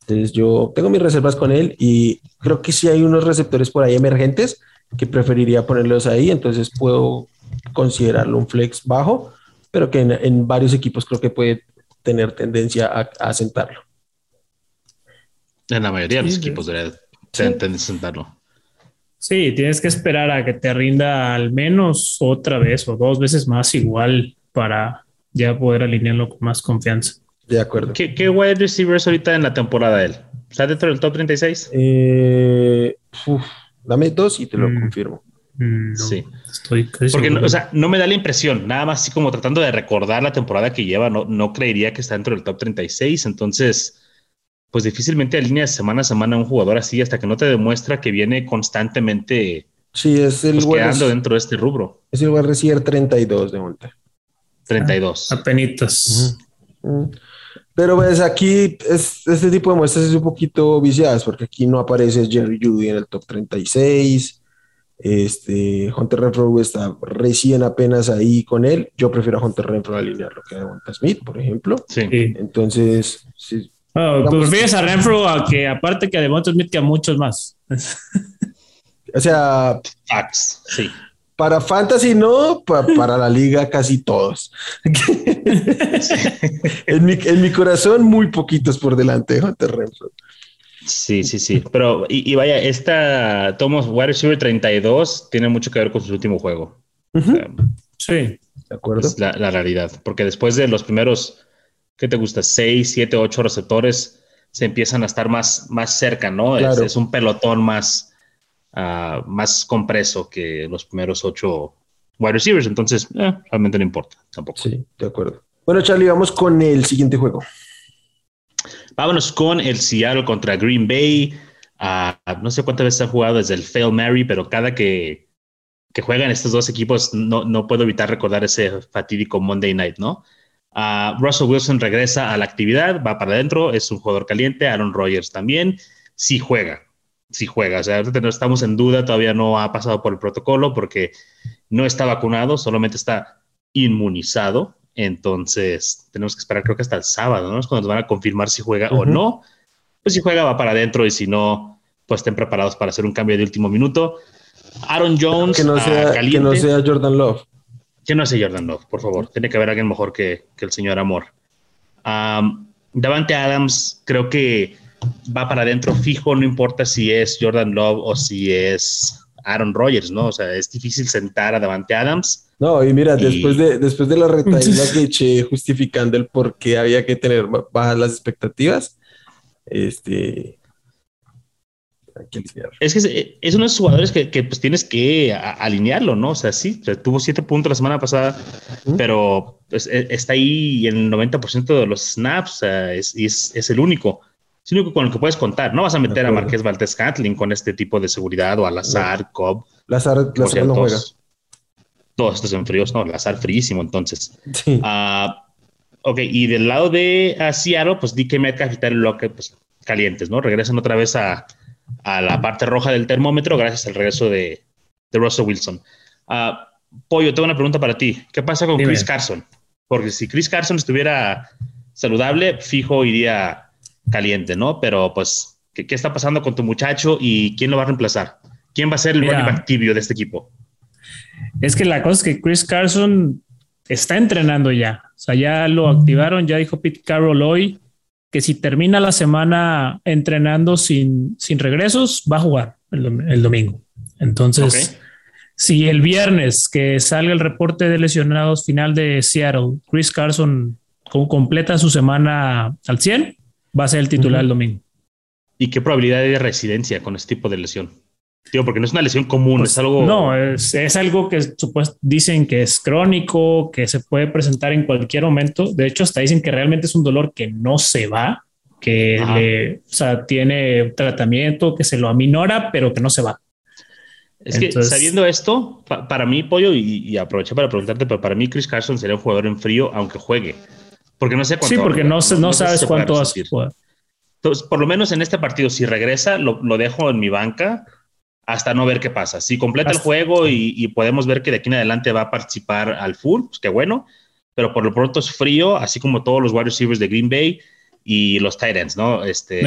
Entonces yo tengo mis reservas con él y creo que sí hay unos receptores por ahí emergentes que preferiría ponerlos ahí, entonces puedo considerarlo un flex bajo, pero que en, varios equipos creo que puede tener tendencia a, a sentarlo. En la mayoría de los equipos debería tener tendencia a sentarlo. Sí, tienes que esperar a que te rinda al menos otra vez o dos veces más igual para ya poder alinearlo con más confianza. De acuerdo. ¿Qué, qué wide receivers ahorita en la temporada él? ¿Está dentro del top 36? Eh, dame dos y te lo mm. confirmo. Mm, sí. Estoy Porque, o sea, no me da la impresión, nada más así como tratando de recordar la temporada que lleva, no, no creería que está dentro del top 36. Entonces, pues difícilmente alineas semana a semana a un jugador así hasta que no te demuestra que viene constantemente sí, es el pues, quedando dentro de este rubro. Es el wide receiver 32 de vuelta. 32. apenitas. Pero pues aquí es, este tipo de muestras es un poquito viciadas porque aquí no aparece Jerry Judy en el top 36. Este, Hunter Renfro está recién apenas ahí con él. Yo prefiero a Hunter Renfro alinearlo que a Devonta Smith, por ejemplo. Sí. Entonces, sí, bueno, pues fíjese a Renfro a que aparte que a Devonta Smith que a muchos más. o sea, facts, sí. para Fantasy no, para la liga casi todos. en, mi, corazón, muy poquitos por delante de Hunter Renfro. Sí, sí, sí. Pero, y, vaya, esta Thomas Wide Receiver 32 tiene mucho que ver con su último juego. sí, de acuerdo. Es la, realidad. Porque después de los primeros, ¿qué te gusta? 6, 7, 8 receptores, se empiezan a estar más, más cerca, ¿no? Es, un pelotón más, uh, más compreso que los primeros 8 wide receivers. Entonces, eh, realmente no importa tampoco. Sí, de acuerdo. Bueno, Charlie, vamos con el siguiente juego. Vámonos con el Seattle contra Green Bay. Uh, no sé cuántas veces ha jugado desde el Fail Mary, pero cada que, que juegan estos dos equipos no, no puedo evitar recordar ese fatídico Monday Night, ¿no? Uh, Russell Wilson regresa a la actividad, va para adentro, es un jugador caliente. Aaron Rodgers también, sí juega, sí juega. O sea, no estamos en duda, todavía no ha pasado por el protocolo porque no está vacunado, solamente está inmunizado. Entonces, tenemos que esperar, creo que hasta el sábado, ¿no? Es cuando nos van a confirmar si juega o no. Pues si juega, va para adentro y si no, pues estén preparados para hacer un cambio de último minuto. Aaron Jones, que no sea, que no sea Jordan Love. Que no sea Jordan Love, por favor. Tiene que haber alguien mejor que, el señor Amor. Davante Adams, creo que va para adentro fijo, no importa si es Jordan Love o si es Aaron Rodgers, ¿no? O sea, es difícil sentar a Davante Adams. No, y mira, después de después de la retaíla que eché justificando el por qué había que tener bajas las expectativas, este es que es uno de esos jugadores que, pues tienes que alinearlo, ¿no? O sea, sí, tuvo siete puntos la semana pasada, pero pues, e, está ahí en el 90% de los snaps, es, es, el único. Es el único con el que puedes contar. No vas a meter a Marqués Valdez Catlin con este tipo de seguridad o a Lazar, Cobb. Lazar, Lazar no juega. Todos estos en fríos, no, Lazar fríísimo, entonces. Sí. Ah, ok, y del lado de Seattle, pues DK Metcalf y Tyler Lockett, pues calientes, ¿no? Regresan otra vez a, a la parte roja del termómetro gracias al regreso de, de Russell Wilson. Uh, Pollo, tengo una pregunta para ti. ¿Qué pasa con Chris Carson? Porque si Chris Carson estuviera saludable, fijo iría caliente, ¿no? Pero pues, ¿qué, está pasando con tu muchacho y quién lo va a reemplazar? ¿Quién va a ser el running back tibio de este equipo? Es que la cosa es que Chris Carson está entrenando ya. O sea, ya lo activaron, ya dijo Pete Carroll hoy que si termina la semana entrenando sin, sin regresos, va a jugar el, domingo. Entonces, si el viernes que salga el reporte de lesionados final de Seattle, Chris Carson completa su semana al 100, va a ser el titular el domingo. ¿Y qué probabilidad de residencia con este tipo de lesión? Tío, porque no es una lesión común, pues, es algo. No, es, es algo que supuesto, dicen que es crónico, que se puede presentar en cualquier momento. De hecho, hasta dicen que realmente es un dolor que no se va, que le, o sea, tiene tratamiento, que se lo aminora, pero que no se va. Es que sabiendo esto, para mí, Pollo, y, aproveché para preguntarte, pero para mí Chris Carson sería un jugador en frío, aunque juegue. Porque no sé cuánto. Sí, porque no, no, sabes cuánto vas a jugar. Entonces, por lo menos en este partido, si regresa, lo, lo dejo en mi banca hasta no ver qué pasa. Si completa el juego y, podemos ver que de aquí en adelante va a participar al full, pues qué bueno, pero por lo pronto es frío, así como todos los wide receivers de Green Bay y los Titans, ¿no? Este,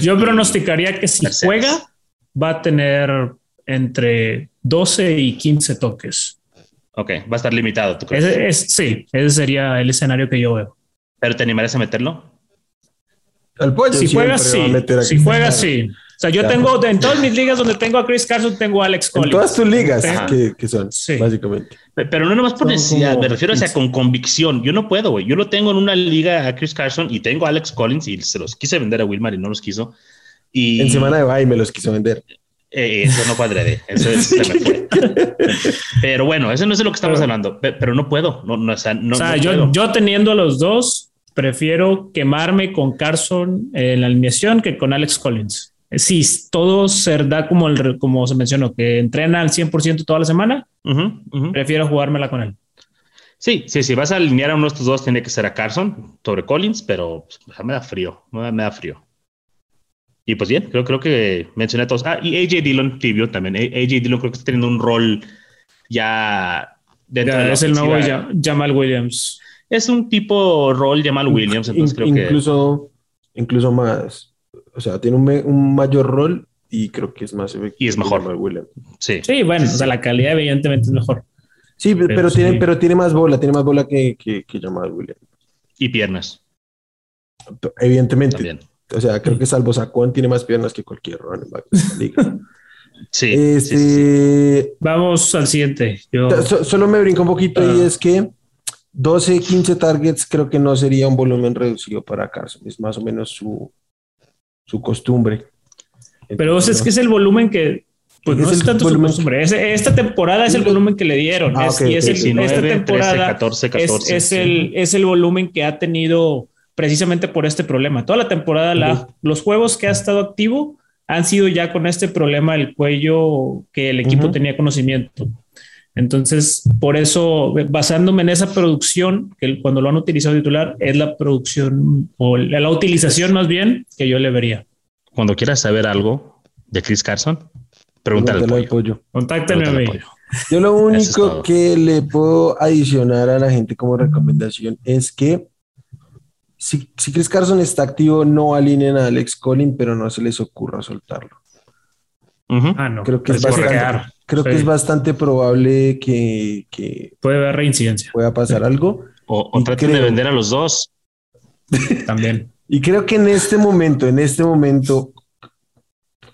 yo pronosticaría que si juega, va a tener entre 12 y 15 toques. Ok, va a estar limitado, ¿tú crees? sí, ese sería el escenario que yo veo. ¿Pero te animarías a meterlo? El si juega, sí. Si juega, sí. O sea, yo tengo en todas mis ligas donde tengo a Chris Carson, tengo a Alex Collins. En todas tus ligas que, son, básicamente. Pero no nomás por necesidad, me refiero a sea, con convicción. Yo no puedo, güey. Yo lo tengo en una liga a Chris Carson y tengo a Alex Collins y se los quise vender a Wilmar y no los quiso. Y, en semana de bye me los quiso vender. Eh, eso no cuadré, eso se me fue. Pero bueno, eso no es de lo que estamos hablando. Pero no puedo. No, no, o sea, no, o sea yo, yo teniendo a los dos, prefiero quemarme con Carson en la alineación que con Alex Collins si todo se da como, el, como se mencionó, que entrena al 100% toda la semana, prefiero jugármela con él. Sí, sí, si vas a alinear a uno de estos dos, tiene que ser a Carson sobre Collins, pero pues, me da frío, me da, frío. Y pues bien, creo, creo que mencioné a todos. Ah, y AJ Dillon, tibio también. AJ Dillon creo que está teniendo un rol ya dentro de Es el nuevo Jamal Williams. Es un tipo rol Jamal Williams, entonces creo incluso, que... Incluso más o sea, tiene un, mayor rol y creo que es más efectivo. Y es mejor. Williams. Sí. sí, bueno, o sea, la calidad evidentemente es mejor. Sí, pero, tiene, pero tiene más bola, tiene más bola que, que, que Jamal Williams. Y piernas. Evidentemente. O sea, creo que salvo Sacón tiene más piernas que cualquier running back de la liga. sí, este, Vamos al siguiente. solo me brinco un poquito y ah. es que 12, 15 targets creo que no sería un volumen reducido para Carson. Es más o menos su, su costumbre. Pero es que es el volumen que pues no es, tanto su costumbre. esta temporada es el volumen que le dieron. Ah, y es esta temporada 14, 14, es, el, es el volumen que ha tenido precisamente por este problema. Toda la temporada, la, los juegos que ha estado activo han sido ya con este problema del cuello que el equipo tenía conocimiento. Entonces, por eso, basándome en esa producción, que cuando lo han utilizado titular, es la producción o la, utilización más bien que yo le vería. Cuando quieras saber algo de Chris Carson, pregúntale al pollo. Contáctame a mí. Yo lo único que le puedo adicionar a la gente como recomendación es que si, si Chris Carson está activo, no alineen a Alex Collin, pero no se les ocurra soltarlo. Ah, no. Creo que, es bastante, creo que es bastante probable que, puede haber reincidencia. Pueda pasar algo. O, traten de vender a los dos. También. y creo que en este momento, en este momento,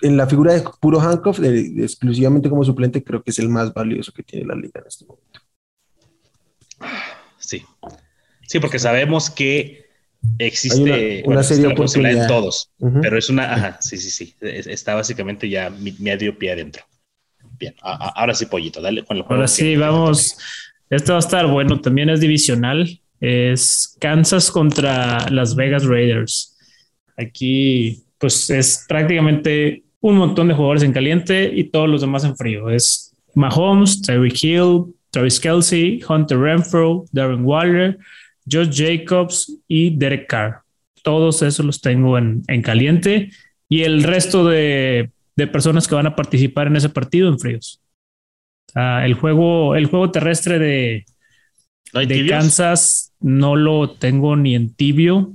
en la figura de puro Hancock, exclusivamente como suplente, creo que es el más valioso que tiene la liga en este momento. Sí. Sí, porque sabemos que existe una, serie de posibilidad en todos, pero es una, ajá, sí, sí, sí, está básicamente ya medio pie adentro. Bien, ahora sí, pollito, dale con el juego. Ahora sí, vamos. Esto va a estar bueno, también es divisional. Es Kansas contra Las Vegas Raiders. Aquí, pues es prácticamente un montón de jugadores en caliente y todos los demás en frío. Es Mahomes, Tyreek Hill, Travis Kelsey, Hunter Renfro, Darren Waller, Josh Jacobs y Derek Carr. Todos esos los tengo en, caliente y el resto de, personas que van a participar en ese partido en fríos. el, juego, el juego terrestre de, de Kansas no lo tengo ni en tibio.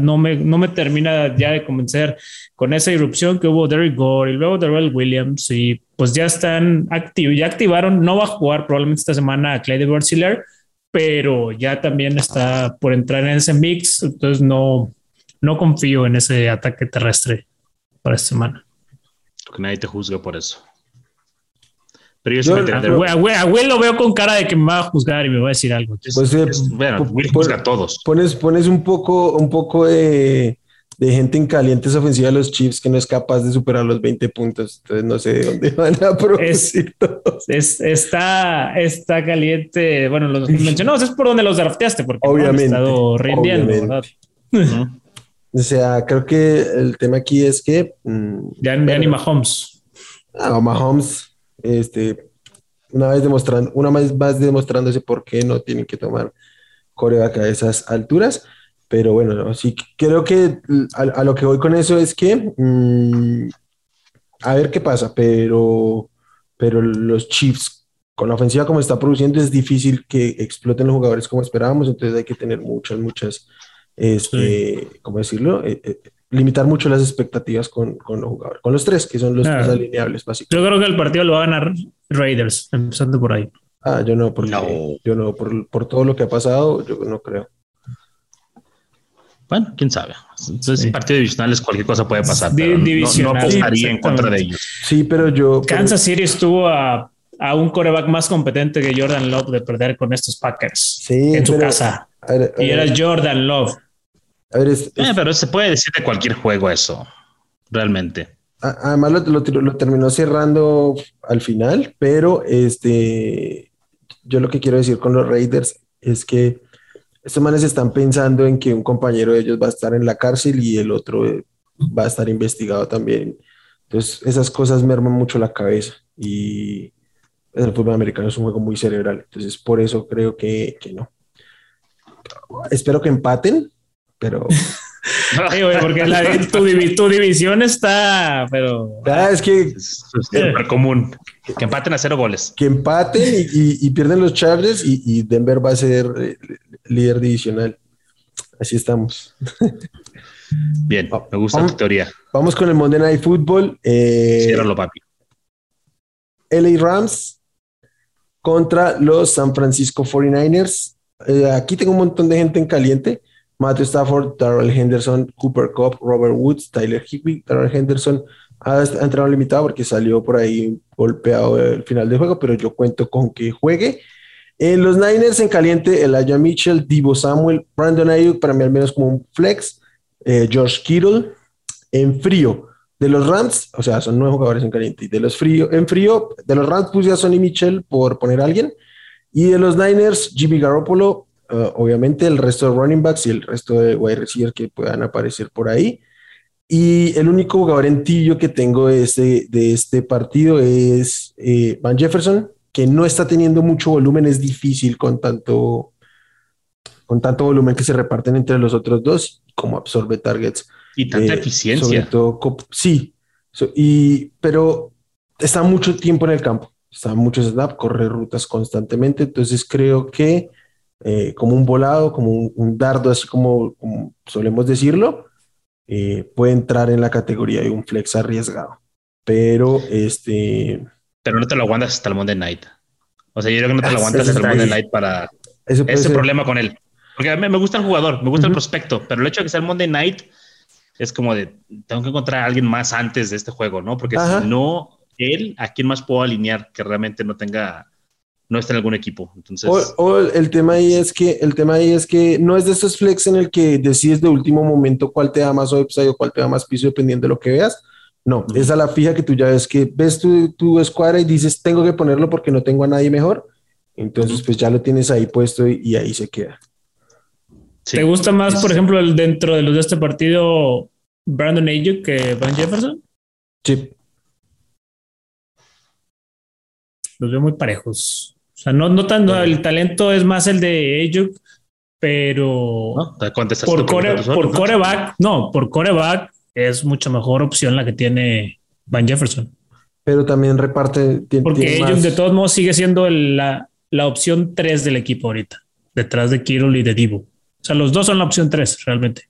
no, me, no me termina ya de convencer con esa irrupción que hubo Derek Gore y luego Darrell Williams y pues ya están activos, ya activaron, no va a jugar probablemente esta semana a Clay de pero ya también está por entrar en ese mix, entonces no, no confío en ese ataque terrestre para esta semana. Que nadie te juzga por eso. Pero yo, sí a, Will, lo veo con cara de que me va a juzgar y me va a decir algo. Pues, eh, bueno, Will juzga a todos. Pones, pones un poco, un poco de de gente en calientes ofensiva de los Chiefs que no es capaz de superar los 20 puntos. Entonces no sé de dónde van a producir es, está, está caliente. Bueno, los mencionamos es por donde los drafteaste, porque obviamente, han estado rindiendo, ¿verdad? O sea, creo que el tema aquí es que. Mm, ya, ni Mahomes. Ah, Mahomes, este, una vez demostrando, una vez más demostrándose por qué no tienen que tomar coreback a esas alturas. Pero bueno, sí, creo que a, lo que voy con eso es que mm, a ver qué pasa, pero, pero los Chiefs con la ofensiva como está produciendo es difícil que exploten los jugadores como esperábamos, entonces hay que tener muchas, muchas, este, ¿cómo decirlo? Eh, eh, limitar mucho las expectativas con, con, los jugadores, con los tres, que son los más alineables, básicamente. Yo creo que el partido lo va a ganar Raiders, empezando por ahí. Ah, yo no, porque yo no, por, por todo lo que ha pasado, yo no creo. Bueno, quién sabe. Entonces, sí. partido divisional cualquier cosa puede pasar. no, apostaría en contra de ellos. Sí, pero yo. Kansas City estuvo a, un coreback más competente que Jordan Love de perder con estos Packers sí, en su casa. y era Jordan Love. A ver, eh, pero se puede decir de cualquier juego eso, realmente. Además lo, lo, terminó cerrando al final, pero este, yo lo que quiero decir con los Raiders es que estos manes están pensando en que un compañero de ellos va a estar en la cárcel y el otro eh, va a estar investigado también. Entonces, esas cosas merman mucho la cabeza y el fútbol americano es un juego muy cerebral. Entonces, por eso creo que, que no. Espero que empaten, pero... porque tu, división está, pero... Ah, es que... Es, común. Que empaten a cero goles. Que empaten y, pierden los Chargers y, Denver va a ser eh, líder divisional. Así estamos. Bien, me gusta tu teoría. Vamos con el Monday Night Football. Eh, papi. LA Rams contra los San Francisco 49ers. Eh, aquí tengo un montón de gente en caliente. Matthew Stafford, Darrell Henderson, Cooper Cup, Robert Woods, Tyler Higby. Darrell Henderson ha, entrado limitado porque salió por ahí golpeado el final del juego, pero yo cuento con que juegue. En los Niners en caliente, Elijah Mitchell, Divo Samuel, Brandon Ayuk, para mí al menos como un flex, eh, George Kittle. En frío, de los Rams, o sea, son nueve jugadores en caliente. Y de los frío, en frío, de los Rams puse a Sonny Mitchell por poner a alguien. Y de los Niners, Jimmy Garoppolo, uh, obviamente el resto de running backs y el resto de wide receivers que puedan aparecer por ahí. Y el único jugador en tibio que tengo de este, de este partido es eh, Van Jefferson, que no está teniendo mucho volumen, es difícil con tanto, con tanto volumen que se reparten entre los otros dos, como absorbe targets. Y tanta eh, eficiencia. sí, y, pero está mucho tiempo en el campo, está mucho snap, corre rutas constantemente, entonces creo que eh, como un volado, como un, dardo, así como, solemos decirlo, eh, puede entrar en la categoría de un flex arriesgado. Pero este. Pero no te lo aguantas hasta el Monday Night. O sea, yo creo que no te lo ah, aguantas hasta el Monday Night para ese problema con él. Porque a mí me gusta el jugador, me gusta el prospecto, pero el hecho de que sea el Monday Night es como de tengo que encontrar a alguien más antes de este juego, ¿no? Porque si no, él, ¿a quién más puedo alinear que realmente no tenga no está en algún equipo. Entonces, o, el tema ahí es que el tema ahí es que no es de esos flex en el que decides de último momento cuál te da más upside o cuál te da más piso dependiendo de lo que veas. No, es a la fija que tú ya ves que ves tu, tu escuadra y dices tengo que ponerlo porque no tengo a nadie mejor. Entonces, pues ya lo tienes ahí puesto y, ahí se queda. ¿Te gusta más, por ejemplo, el, dentro de los de este partido, Brandon Ayuk que Van Jefferson? Sí. Los veo muy parejos. O sea, no, no tanto el talento es más el de Ayuk, pero por, por coreback, no, por coreback es mucho mejor opción la que tiene Van Jefferson. Pero también reparte. Porque ellos de todos modos sigue siendo la, la opción 3 del equipo ahorita, detrás de Kirill y de Divo. O sea, los dos son la opción 3 realmente.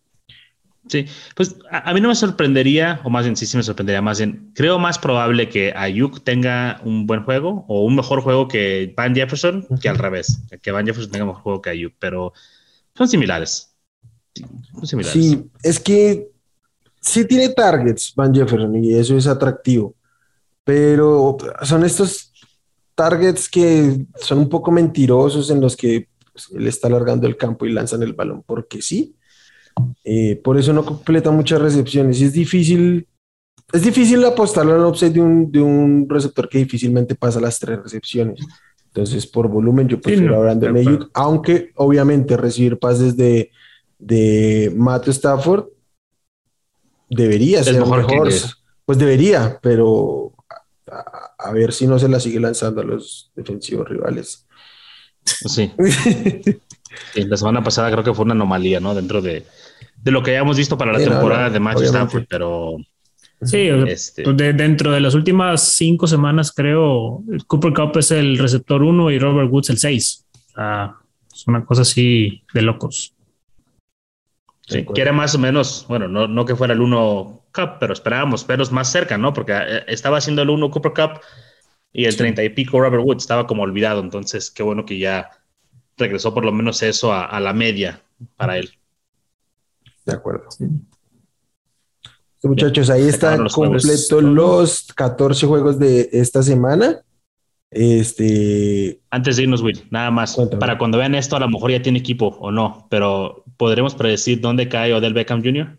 Sí, pues a, mí no me sorprendería, o más bien sí, sí me sorprendería, más bien, creo más probable que Ayuk tenga un buen juego o un mejor juego que Van Jefferson que al revés, que Van Jefferson tenga mejor juego que Ayuk, pero son similares. Son similares. Sí, es que sí tiene targets Van Jefferson y eso es atractivo, pero son estos targets que son un poco mentirosos en los que pues, él está alargando el campo y lanzan el balón porque sí eh, por eso no completa muchas recepciones. Y es difícil, es difícil apostarle al upside de un, de un receptor que difícilmente pasa las tres recepciones. Entonces, por volumen, yo prefiero a Brandon Ayuk, aunque obviamente recibir pases de, de Matt Stafford debería ser mejor. Pues debería, pero a, ver si no se la sigue lanzando a los defensivos rivales. Sí. la semana pasada creo que fue una anomalía, ¿no? Dentro de, de lo que hayamos visto para la temporada de Matthew Stanford, pero... Sí, este pues dentro de las últimas cinco semanas creo, Cooper Cup es el receptor 1 y Robert Woods el 6. es una cosa así de locos. Sí, que era más o menos, bueno, no, no que fuera el 1 Cup, pero esperábamos verlos más cerca, ¿no? Porque eh, estaba haciendo el 1 Cooper Cup y el 30 y pico Robert Woods estaba como olvidado, entonces qué bueno que ya regresó por lo menos eso a la media para él. De acuerdo. Muchachos, ahí están completos los 14 juegos de esta semana. Este. Antes de irnos, Will, nada más. Para cuando vean esto, a lo mejor ya tiene equipo o no, pero ¿podremos predecir dónde cae Odell Beckham Jr.?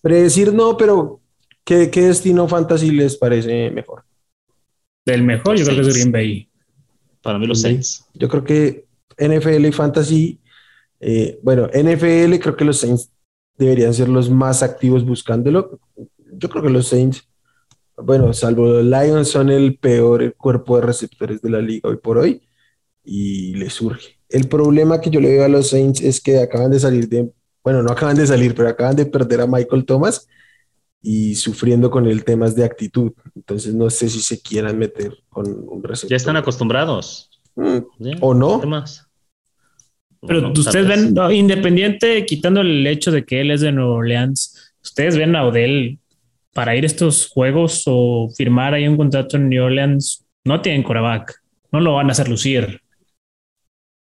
Predecir no, pero ¿qué, destino fantasy les parece mejor? Del mejor, yo creo que es Green Bay. Para mí, los Saints. Yo creo que NFL y Fantasy eh, bueno, NFL creo que los Saints deberían ser los más activos buscándolo. Yo creo que los Saints, bueno, salvo los Lions, son el peor cuerpo de receptores de la liga hoy por hoy y le surge. El problema que yo le veo a los Saints es que acaban de salir de, bueno, no acaban de salir, pero acaban de perder a Michael Thomas y sufriendo con el temas de actitud. Entonces no sé si se quieran meter con un receptor. Ya están acostumbrados. Mm, ¿O no? Pero ustedes ven, independiente, quitando el hecho de que él es de Nueva Orleans, ¿ustedes ven a Odell para ir a estos juegos o firmar ahí un contrato en New Orleans? No tienen coreback, no lo van a hacer lucir.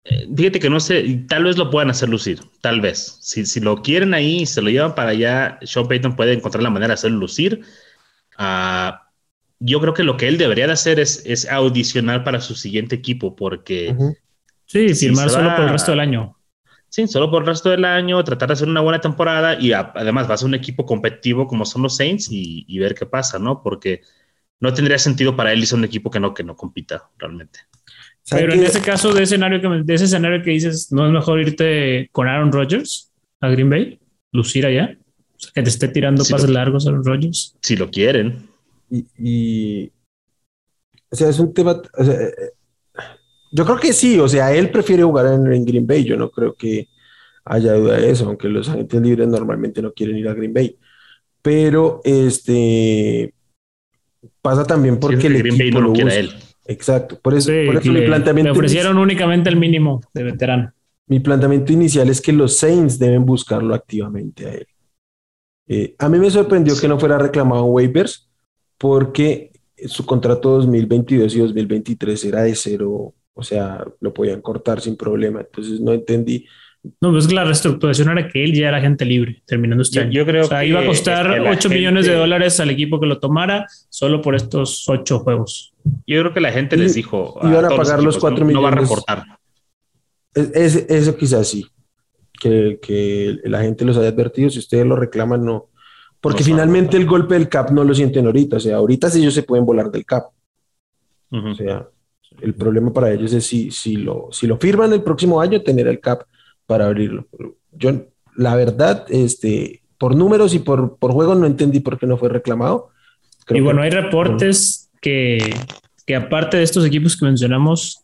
Eh, fíjate que no sé, tal vez lo puedan hacer lucir, tal vez. Si, si lo quieren ahí y se lo llevan para allá, Sean Payton puede encontrar la manera de hacerlo lucir. Ah, yo creo que lo que él debería de hacer es, es audicionar para su siguiente equipo, porque... Sí, firmar solo por el resto del año. Sí, solo por el resto del año, tratar de hacer una buena temporada y además va a ser un equipo competitivo como son los Saints y, ver qué pasa, ¿no? Porque no tendría sentido para él irse un equipo que no, que no compita realmente. Pero en ese caso de escenario que de ese escenario que dices, ¿no es mejor irte con Aaron Rodgers a Green Bay? Lucir allá. O sea, que te esté tirando pases largos a Aaron Rodgers. Si lo quieren. Y, o sea, es un tema. Eh, yo creo que sí, o sea, él prefiere jugar en, Green Bay. Yo no creo que haya duda de eso, aunque los agentes libres normalmente no quieren ir a Green Bay. Pero este pasa también porque el Green Bay no lo, quiere él. Exacto. Por eso, por eso mi planteamiento. Le ofrecieron únicamente el mínimo de veterano. Mi planteamiento inicial es que los Saints deben buscarlo activamente a él. Eh, a mí me sorprendió que no fuera reclamado waivers porque su contrato 2022 y 2023 era de cero, o sea, lo podían cortar sin problema. Entonces no entendí. No, pues la reestructuración era que él ya era gente libre terminando este año. Yo creo o sea, que iba a costar 8 millones de dólares al equipo que lo tomara solo por estos 8 juegos. Yo creo que la gente les dijo. Iban a, pagar los 4 millones. No va a reportar. eso quizás sí. Que, que la gente los haya advertido. Si ustedes lo reclaman, no, porque finalmente el golpe del cap no lo sienten ahorita. O sea, ahorita sí ellos se pueden volar del cap. O sea, el problema para ellos es si, si, lo, si lo firman el próximo año, tener el cap para abrirlo. Yo, la verdad, este, por números y por, por juego no entendí por qué no fue reclamado. y bueno, hay reportes que, que aparte de estos equipos que mencionamos,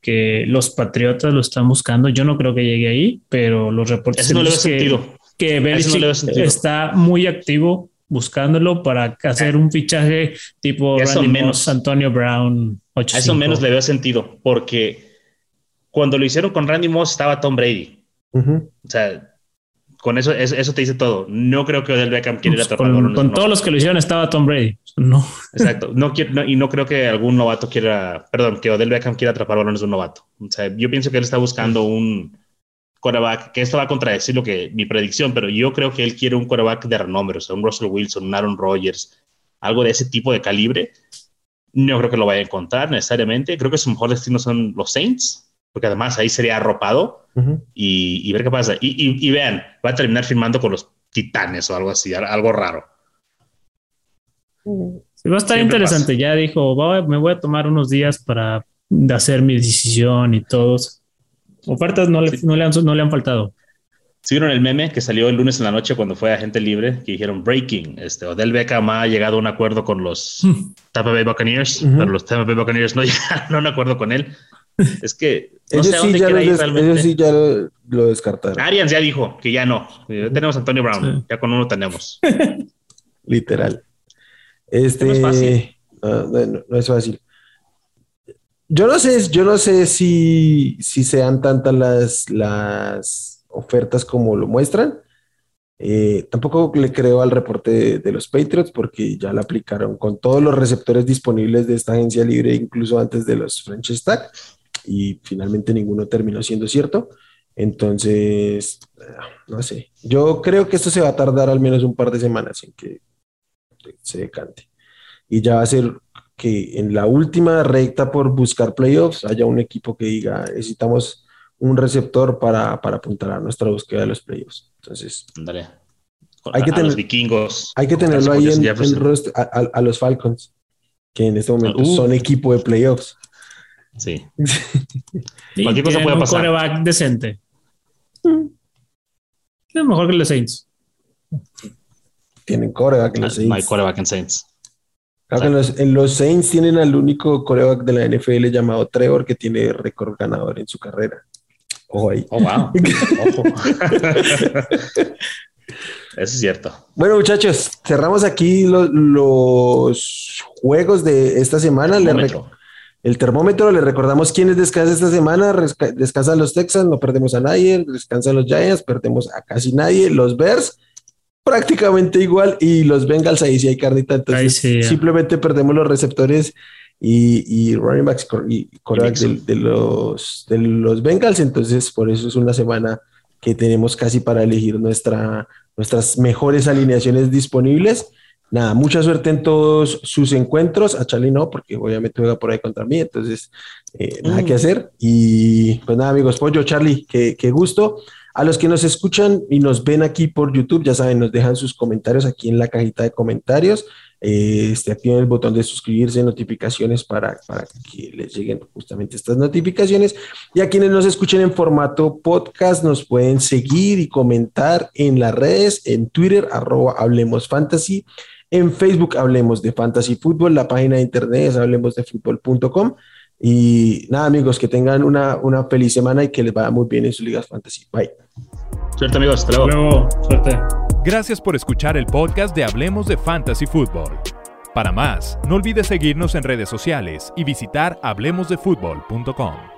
que los Patriotas lo están buscando. Yo no creo que llegue ahí, pero los reportes no le sentido que Belichick está muy activo buscándolo para hacer un fichaje tipo Randy menos, Antonio Brown. a eso menos le veo sentido, porque cuando lo hicieron con Randy Moss estaba Tom Brady. O sea, con eso, eso, te dice todo. No creo que Odell Beckham quiera pues atrapar con, Con todos los que lo hicieron estaba Tom Brady. No. Exacto. No, y no creo que algún novato quiera, perdón, que Odell Beckham quiera atrapar balones de un novato. O sea, yo pienso que él está buscando un quarterback, que esto va a contradecir lo que mi predicción, pero yo creo que él quiere un quarterback de renombre, o sea, un Russell Wilson, un Aaron Rodgers, algo de ese tipo de calibre. No creo que lo vaya a encontrar necesariamente. Creo que su mejor destino son los Saints, porque además ahí sería arropado y, ver qué pasa. Y, vean, va a terminar firmando con los Titanes o algo así, algo raro. Sí, va a estar interesante. Ya dijo, me voy a tomar unos días para hacer mi decisión y todo. Ofertas no le, no le, han, no le han faltado. ¿Sí vieron el meme que salió el lunes en la noche cuando fue agente libre? Que dijeron breaking. Este, Odell Beckham ha llegado a un acuerdo con los Tampa Bay Buccaneers, pero los Tampa Bay Buccaneers no llegaron a un acuerdo con él. Es que no sé sí, ya lo, sí ya lo, descartaron. Arians ya dijo que ya no. Ya tenemos a Antonio Brown. Ya con uno tenemos. Literal. Este, no es fácil. no es fácil. Yo no sé, yo no sé si, si sean tantas las, las ofertas como lo muestran. Eh, tampoco le creo al reporte de, los Patriots porque ya la aplicaron con todos los receptores disponibles de esta agencia libre, incluso antes de los French Stack, y finalmente ninguno terminó siendo cierto. Entonces, no sé. Yo creo que esto se va a tardar al menos un par de semanas en que se decante. Y ya va a ser que en la última recta por buscar playoffs haya un equipo que diga necesitamos un receptor para, apuntar a nuestra búsqueda de los playoffs. Entonces, Hay que, tener, los vikingos, hay que tenerlo ahí en, a, los Falcons, que en este momento uh. son equipo de playoffs. Sí. Cualquier cosa puede pasar. Un coreback decente. Es mejor que los Saints. Tienen coreback en los Saints. My coreback en Saints en, los, Saints tienen al único coreback de la NFL llamado Trevor que tiene récord ganador en su carrera. Ojo ahí. Oh, wow. Eso es cierto. Bueno, muchachos, cerramos aquí los juegos de esta semana. el termómetro. Le recordamos quiénes descansan esta semana. Descansan los Texans, no perdemos a nadie. Descansan los Giants, perdemos a casi nadie. Los Bears, prácticamente igual. Y los Bengals, ahí sí hay carnita. Entonces, simplemente perdemos los receptores y, y running backs y de, los, de los Bengals. Entonces, por eso es una semana que tenemos casi para elegir nuestra, nuestras mejores alineaciones disponibles nada, mucha suerte en todos sus encuentros. A Charlie no, porque obviamente juega por ahí contra mí, entonces eh, nada que mm. hacer. Y pues nada, amigos, Pollo, Charlie, qué, qué, gusto. A los que nos escuchan y nos ven aquí por YouTube, ya saben, nos dejan sus comentarios aquí en la cajita de comentarios. Eh, este, activen el botón de suscribirse, notificaciones para, para que les lleguen justamente estas notificaciones. Y a quienes nos escuchen en formato podcast, nos pueden seguir y comentar en las redes, en Twitter, arroba Hablemos Fantasy en Facebook hablemos de Fantasy Fútbol, la página de internet es hablemosdefutbol.com. Y nada, amigos, que tengan una, una feliz semana y que les vaya muy bien en sus ligas fantasy. Bye. Suerte, amigos. Hasta luego. Suerte. Gracias por escuchar el podcast de Hablemos de Fantasy Fútbol. Para más, no olvides seguirnos en redes sociales y visitar hablemosdefutbol.com.